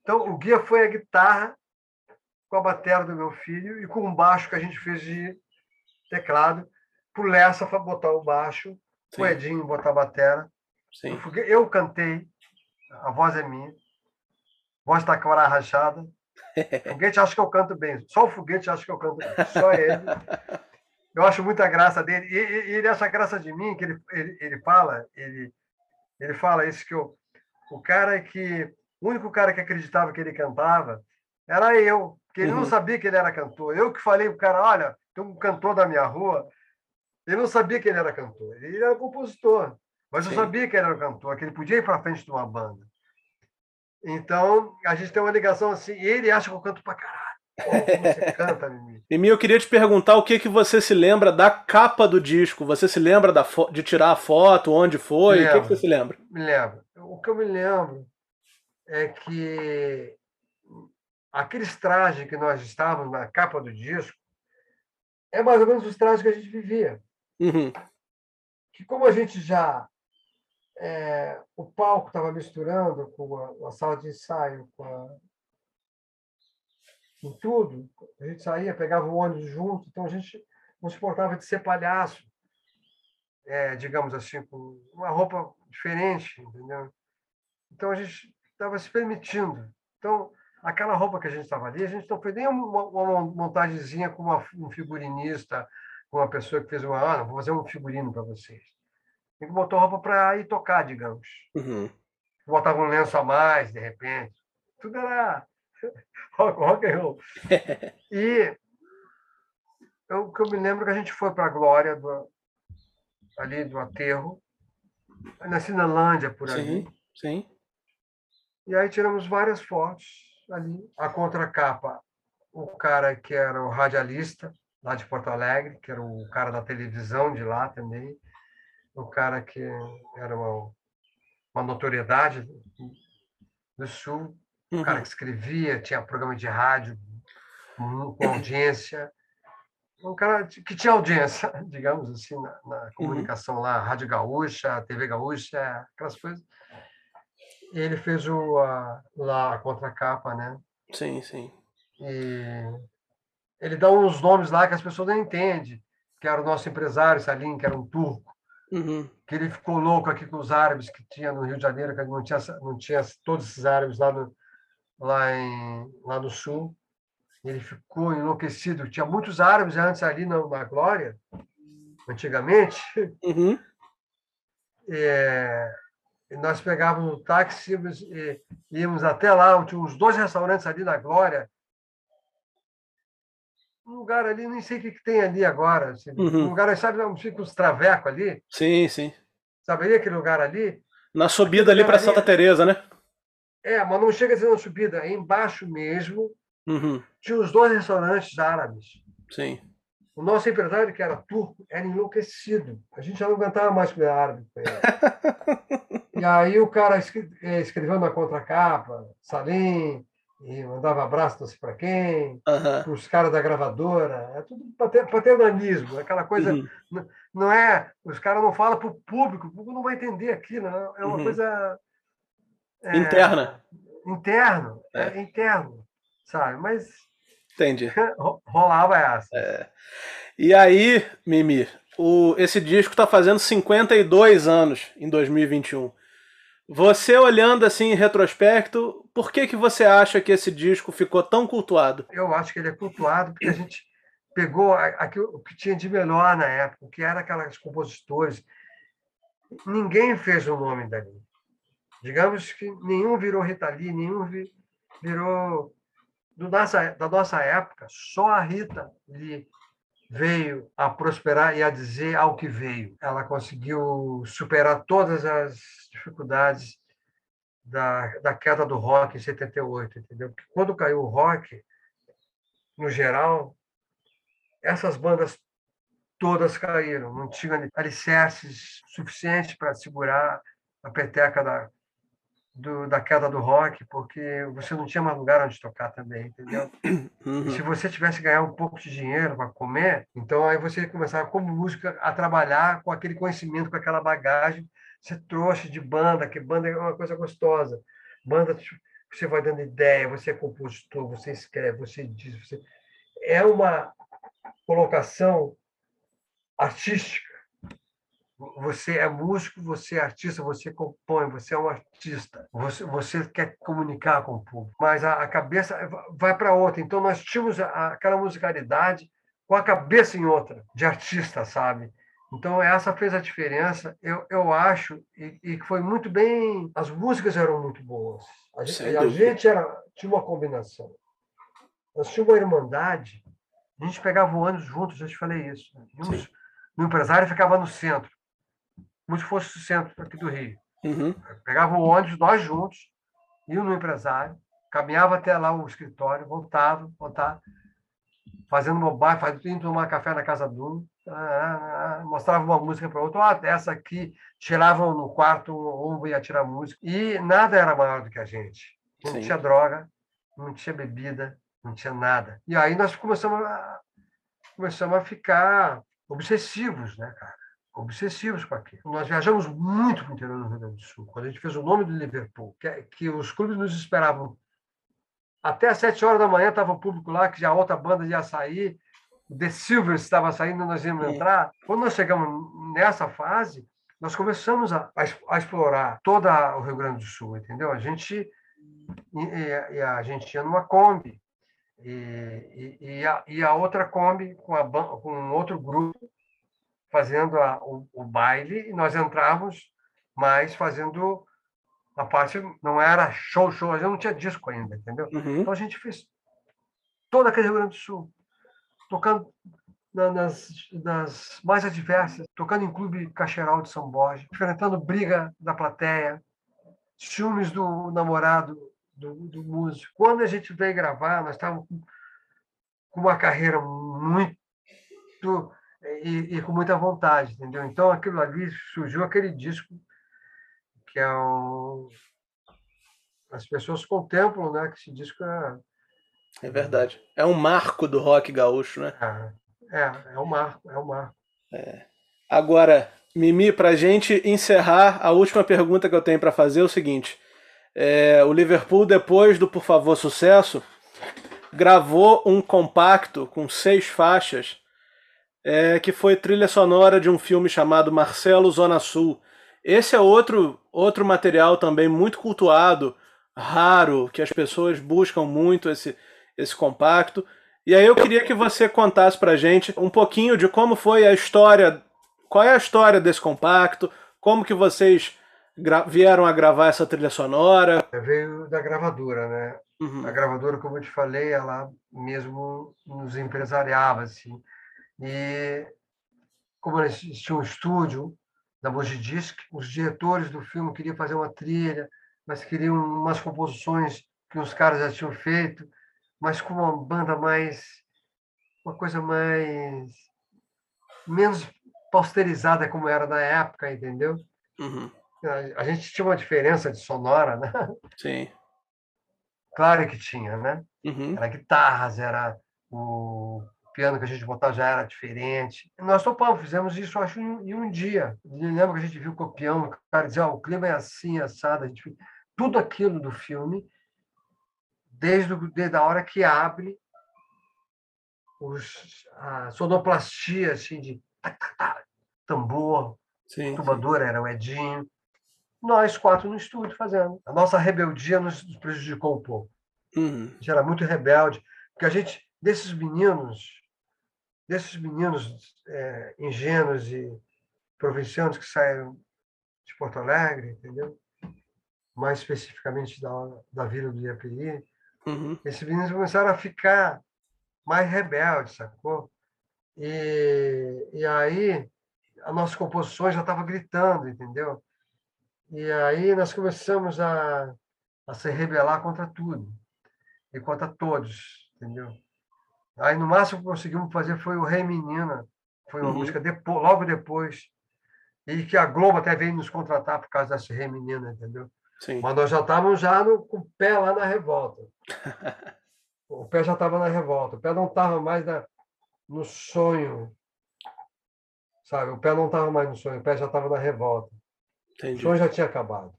Então, o guia foi a guitarra com a bateria do meu filho e com um baixo que a gente fez de teclado. Pro Lessa para botar o baixo, Sim. o Edinho botar a bateria. Sim. Eu cantei, a voz é minha. A voz está com a hora rachada. Foguete acha que eu canto bem. Só o foguete acha que eu canto bem. Só ele. Eu acho muita graça dele. E, e- ele acha graça de mim, que ele, ele, ele fala, ele, ele fala isso que eu, o cara que. O único cara que acreditava que ele cantava era eu, porque ele Uhum. não sabia que ele era cantor. Eu que falei pro cara, olha, tem um cantor da minha rua. Ele não sabia que ele era cantor, ele era compositor. Mas eu Sim. sabia que ele era cantor, que ele podia ir para frente de uma banda. Então, a gente tem uma ligação assim, e ele acha que eu canto pra caralho. Você canta, Mimi? Mimi, eu queria te perguntar o que que você se lembra da capa do disco. Você se lembra de tirar a foto, onde foi? O que, que Lembro. você se lembra? Me lembro. O que eu me lembro é que aqueles trajes que nós estávamos na capa do disco é mais ou menos os trajes que a gente vivia. Uhum. que como a gente já é, o palco estava misturando com a, a sala de ensaio, com, a, com tudo, a gente saía, pegava o ônibus junto, então a gente não se de ser palhaço, é, digamos assim, com uma roupa diferente, entendeu? Então a gente estava se permitindo. Então aquela roupa que a gente estava ali, a gente não fez nem uma, uma montagemzinha com uma, um figurinista, com uma pessoa que fez uma, ah, vou fazer um figurino para vocês. A gente botou roupa para ir tocar, digamos. Uhum. Botava um lenço a mais, de repente. Tudo era rock, rock and roll. E eu, que eu me lembro é que a gente foi para a Glória, do, ali do aterro, na Cinelândia, por ali. Sim, sim. E aí tiramos várias fotos ali. A contracapa, o cara que era o radialista lá de Porto Alegre, que era o cara da televisão de lá também, o cara que era uma, uma notoriedade do Sul, o cara Uhum. que escrevia, tinha programa de rádio com audiência, um cara que tinha audiência, digamos assim, na, na comunicação lá, Rádio Gaúcha, TV Gaúcha, aquelas coisas. Ele fez o, a, lá a contracapa, né? Sim, sim. E ele dá uns nomes lá que as pessoas não entendem, que era o nosso empresário, Salim, que era um turco, Uhum. que ele ficou louco aqui com os árabes que tinha no Rio de Janeiro, que não tinha, não tinha todos esses árabes lá no, lá, em, lá no sul. Ele ficou enlouquecido. Tinha muitos árabes antes ali na, na Glória, antigamente. Uhum. É, e nós pegávamos um táxi e íamos até lá, tinha uns dois restaurantes ali na Glória. Um lugar ali, nem sei o que, que tem ali agora. assim, Uhum. Um lugar, sabe, fica os travecos ali? Sim, sim. Saberia aquele lugar ali? Na subida ali para Santa Teresa, né? É, mas não chega a ser uma subida, é embaixo mesmo. Uhum. Tinha os dois restaurantes árabes. Sim. O nosso empresário, que era turco, era enlouquecido. A gente já não aguentava mais comer árabe e aí o cara eh, escreveu na contracapa, Salim, e mandava abraço não sei para quem, uhum. para os caras da gravadora. É tudo paternalismo, aquela coisa. Uhum. Não é. Os caras não falam para o público, o público não vai entender aquilo. É uma uhum. coisa. É, interna. Interno, é. é interno, sabe? Mas Entendi. Rolava essa. É. E aí, Mimi, o, esse disco está fazendo 52 anos em 2021. Você olhando assim em retrospecto, por que, que você acha que esse disco ficou tão cultuado? Eu acho que ele é cultuado porque a gente pegou aquilo, que tinha de melhor na época, que era aquelas compositores. Ninguém fez o nome dali. Digamos que nenhum virou Rita Lee, nenhum virou do nossa, da nossa época, só a Rita Lee veio a prosperar e a dizer ao que veio. Ela conseguiu superar todas as dificuldades da, da queda do rock em 78, entendeu? Porque quando caiu o rock, no geral, essas bandas todas caíram, não tinham alicerces suficientes para segurar a peteca da, do, da queda do rock, porque você não tinha mais lugar onde tocar também, entendeu? Uhum. E se você tivesse que ganhar um pouco de dinheiro para comer, então aí você começava como música a trabalhar com aquele conhecimento, com aquela bagagem. Você trouxe de banda, que banda é uma coisa gostosa. Banda, você vai dando ideia, você é compositor, você escreve, você diz, você... é uma colocação artística você é músico, você é artista, você compõe, você é um artista. Você, você quer comunicar com o público, mas a, a cabeça vai para outra. Então nós tínhamos a, aquela musicalidade com a cabeça em outra, de artista, sabe? Então essa fez a diferença, eu, eu acho, e, e foi muito bem. As músicas eram muito boas. A gente, a gente era, tinha uma combinação. Nós tínhamos uma irmandade. A gente pegava o ônibus juntos, já te falei isso. Né? empresário ficava no centro como se fosse o centro aqui do Rio. Uhum. Pegava o ônibus, nós juntos, ia no empresário, caminhava até lá o escritório, voltava, voltava, fazendo bobagem, fazendo tomar café na casa do ah, ah, ah, mostrava uma música para outro, ah, essa aqui, tiravam no quarto, um ia tirar música, e nada era maior do que a gente. Não Sim. tinha droga, não tinha bebida, não tinha nada. E aí nós começamos a, começamos a ficar obsessivos, né, cara? Obsessivos com aquilo. Nós viajamos muito para o interior do Rio Grande do Sul. Quando a gente fez o nome do Liverpool, que, que os clubes nos esperavam. Até às sete horas da manhã estava o público lá, que já a outra banda ia sair, o The Silvers estava saindo, nós íamos entrar. Quando nós chegamos nessa fase, nós começamos a, a, explorar todo o Rio Grande do Sul, entendeu? A gente, e, e a gente ia numa Kombi, e, e, a, e a outra Kombi com, a, com outro grupo fazendo a, o, o, baile e nós entrávamos mais fazendo a parte não era show show a gente não tinha disco ainda entendeu uhum. então a gente fez toda aquele Rio Grande do Sul tocando nas, nas mais adversas tocando em clube cacheral de São Borja enfrentando briga da plateia ciúmes do namorado do, do músico quando a gente veio gravar nós estávamos com uma carreira muito e, e, com muita vontade, entendeu? Então, aquilo ali surgiu aquele disco que é um... As pessoas contemplam, né? Que esse disco é... É verdade. É um marco do rock gaúcho, né? É, é, é um marco, é um marco. É. Agora, Mimi, para gente encerrar, a última pergunta que eu tenho para fazer é o seguinte. É, o Liverpool, depois do Por Favor Sucesso, gravou um compacto com seis faixas é, que foi trilha sonora de um filme chamado Marcelo Zona Sul. Esse é outro, outro material também muito cultuado, raro, que as pessoas buscam muito esse, esse compacto. E aí eu queria que você contasse pra gente um pouquinho de como foi a história, qual é a história desse compacto, como que vocês vieram a gravar essa trilha sonora. É, veio da gravadora, né? Uhum. A gravadora, como eu te falei, ela mesmo nos empresariava, assim. E como eles tinham um estúdio da Mojidisc, os diretores do filme queriam fazer uma trilha, mas queriam umas composições que os caras já tinham feito, mas com uma banda mais uma coisa mais menos posterizada como era na época, entendeu? Uhum. A gente tinha uma diferença de sonora, né? Sim. Claro que tinha, né? Uhum. Era guitarras, era o piano que a gente botava já era diferente. Nós topamos, fizemos isso, acho, em um dia. Eu lembro que a gente viu o peão, o cara dizia, o clima é assim, assado. A gente tudo aquilo do filme, desde, desde a hora que abre, os, a sonoplastia, assim, de tambor, sim, tubador, sim. era o Edinho. Nós quatro no estúdio fazendo. A nossa rebeldia nos prejudicou um pouco. Uhum. A gente era muito rebelde, porque a gente, desses meninos, desses meninos é, ingênuos e provincianos que saíram de Porto Alegre, entendeu? Mais especificamente da, da vila do IAPI, uhum. esses meninos começaram a ficar mais rebeldes, sacou? E, e aí as nossas composições já estavam gritando, entendeu? E aí nós começamos a, a se rebelar contra tudo e contra todos, entendeu? Aí no máximo que conseguimos fazer foi o Rei Menina, foi uma uhum. música depois, logo depois, e que a Globo até veio nos contratar por causa dessa Rei Menina, entendeu? Sim. Mas nós já estávamos já no, com o pé lá na revolta. o pé já estava na revolta, o pé não estava mais na, no sonho, sabe? O pé não estava mais no sonho, o pé já estava na revolta. Entendi. O sonho já tinha acabado.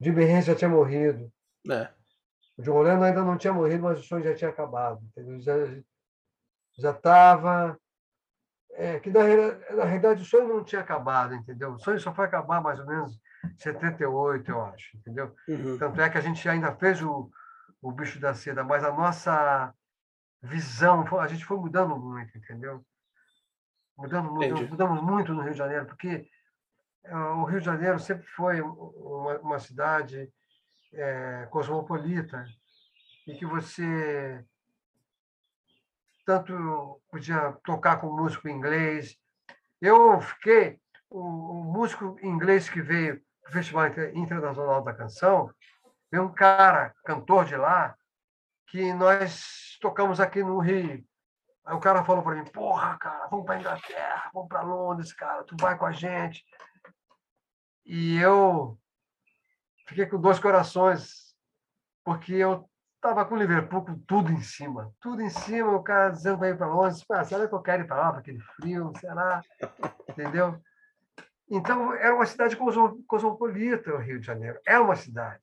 Jimmy já tinha morrido. É. O John Lennon ainda não tinha morrido, mas o sonho já tinha acabado. Entendeu? Já já estava é, que na, na realidade o sonho não tinha acabado, entendeu? O sonho só foi acabar mais ou menos em 78, eu acho, entendeu? Uhum. Tanto é que a gente ainda fez o, o bicho da seda, mas a nossa visão, a gente foi mudando muito, entendeu? Mudando, mudando mudamos muito no Rio de Janeiro, porque o Rio de Janeiro sempre foi uma, uma cidade é, cosmopolita e que você tanto podia tocar com músico inglês. Eu fiquei o, o músico inglês que veio do Festival Internacional da Canção, veio um cara, cantor de lá, que nós tocamos aqui no Rio. Aí o cara falou para mim: Porra, cara, vamos para Inglaterra, vamos para Londres, cara, tu vai com a gente. E eu fiquei com dois corações, porque eu estava com o Liverpool com tudo em cima. Tudo em cima, o cara dizendo para ir para Londres. Ah, será que eu quero ir para lá, para aquele frio? Será? Entendeu? Então, era uma cidade cosmopolita, o Rio de Janeiro. É uma cidade.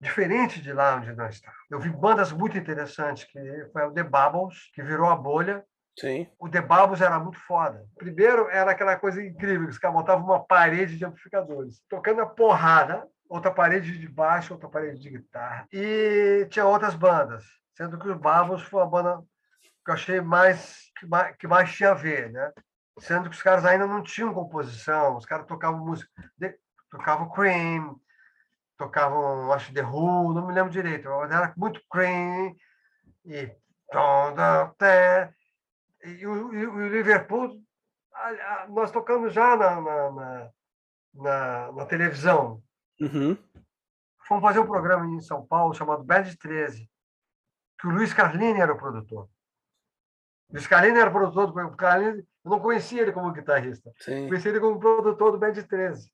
Diferente de lá onde nós estamos. Eu vi bandas muito interessantes, que foi o The Bubbles, que virou a bolha. Sim. O The Bubbles era muito foda. Primeiro, era aquela coisa incrível, que os caras montavam uma parede de amplificadores, tocando a porrada, outra parede de baixo, outra parede de guitarra. E tinha outras bandas, sendo que o Bubbles foi a banda que eu achei mais que, mais que mais tinha a ver, né? Sendo que os caras ainda não tinham composição, os caras tocavam música, de, tocavam Cream, tocavam, acho, The Who, não me lembro direito, mas era muito Cream e e o, e o Liverpool, nós tocamos já na, na, na, na televisão. Uhum. Fomos fazer um programa em São Paulo chamado Band 13, que o Luiz Carlini era o produtor. O Luiz Carlini era o produtor do Carlini, eu não conhecia ele como guitarrista. Sim. Conhecia ele como produtor do Band 13.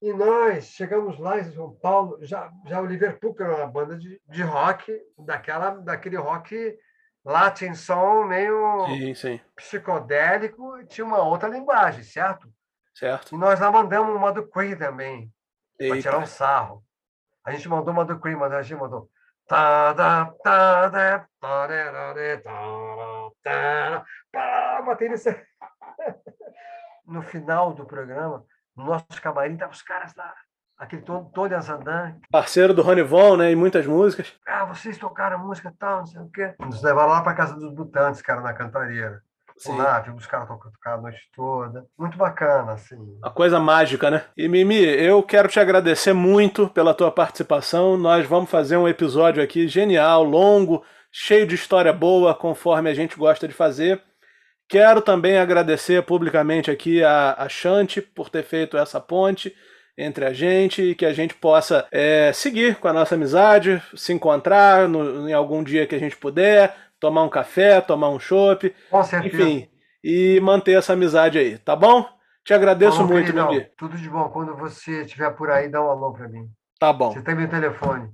E nós chegamos lá em São Paulo, já, já o Liverpool, que era uma banda de, de rock, daquela, daquele rock Latin Song meio sim, sim. psicodélico tinha uma outra linguagem, certo? Certo. E nós lá mandamos uma do Queen também, para tirar um sarro. A gente mandou uma do Queen, mas a gente mandou. Bateria. No final do programa, no nosso camarim, estavam os caras lá aquele Tony, Tony Azandan. Parceiro do Rony Von, né? Em muitas músicas. Ah, vocês tocaram música tal, não sei o quê. Nos levaram lá para casa dos Butantes, cara, na cantareira. Vimos os caras tocando a noite toda. Muito bacana, assim. Uma coisa mágica, né? E Mimi, eu quero te agradecer muito pela tua participação. Nós vamos fazer um episódio aqui genial, longo, cheio de história boa, conforme a gente gosta de fazer. Quero também agradecer publicamente aqui a, a Chante por ter feito essa ponte entre a gente e que a gente possa é, seguir com a nossa amizade, se encontrar no, em algum dia que a gente puder, tomar um café, tomar um chopp, enfim, e manter essa amizade aí, tá bom? Te agradeço Falou, muito, Mimi. Tudo de bom. Quando você estiver por aí, dá um alô para mim. Tá bom. Você tem meu telefone.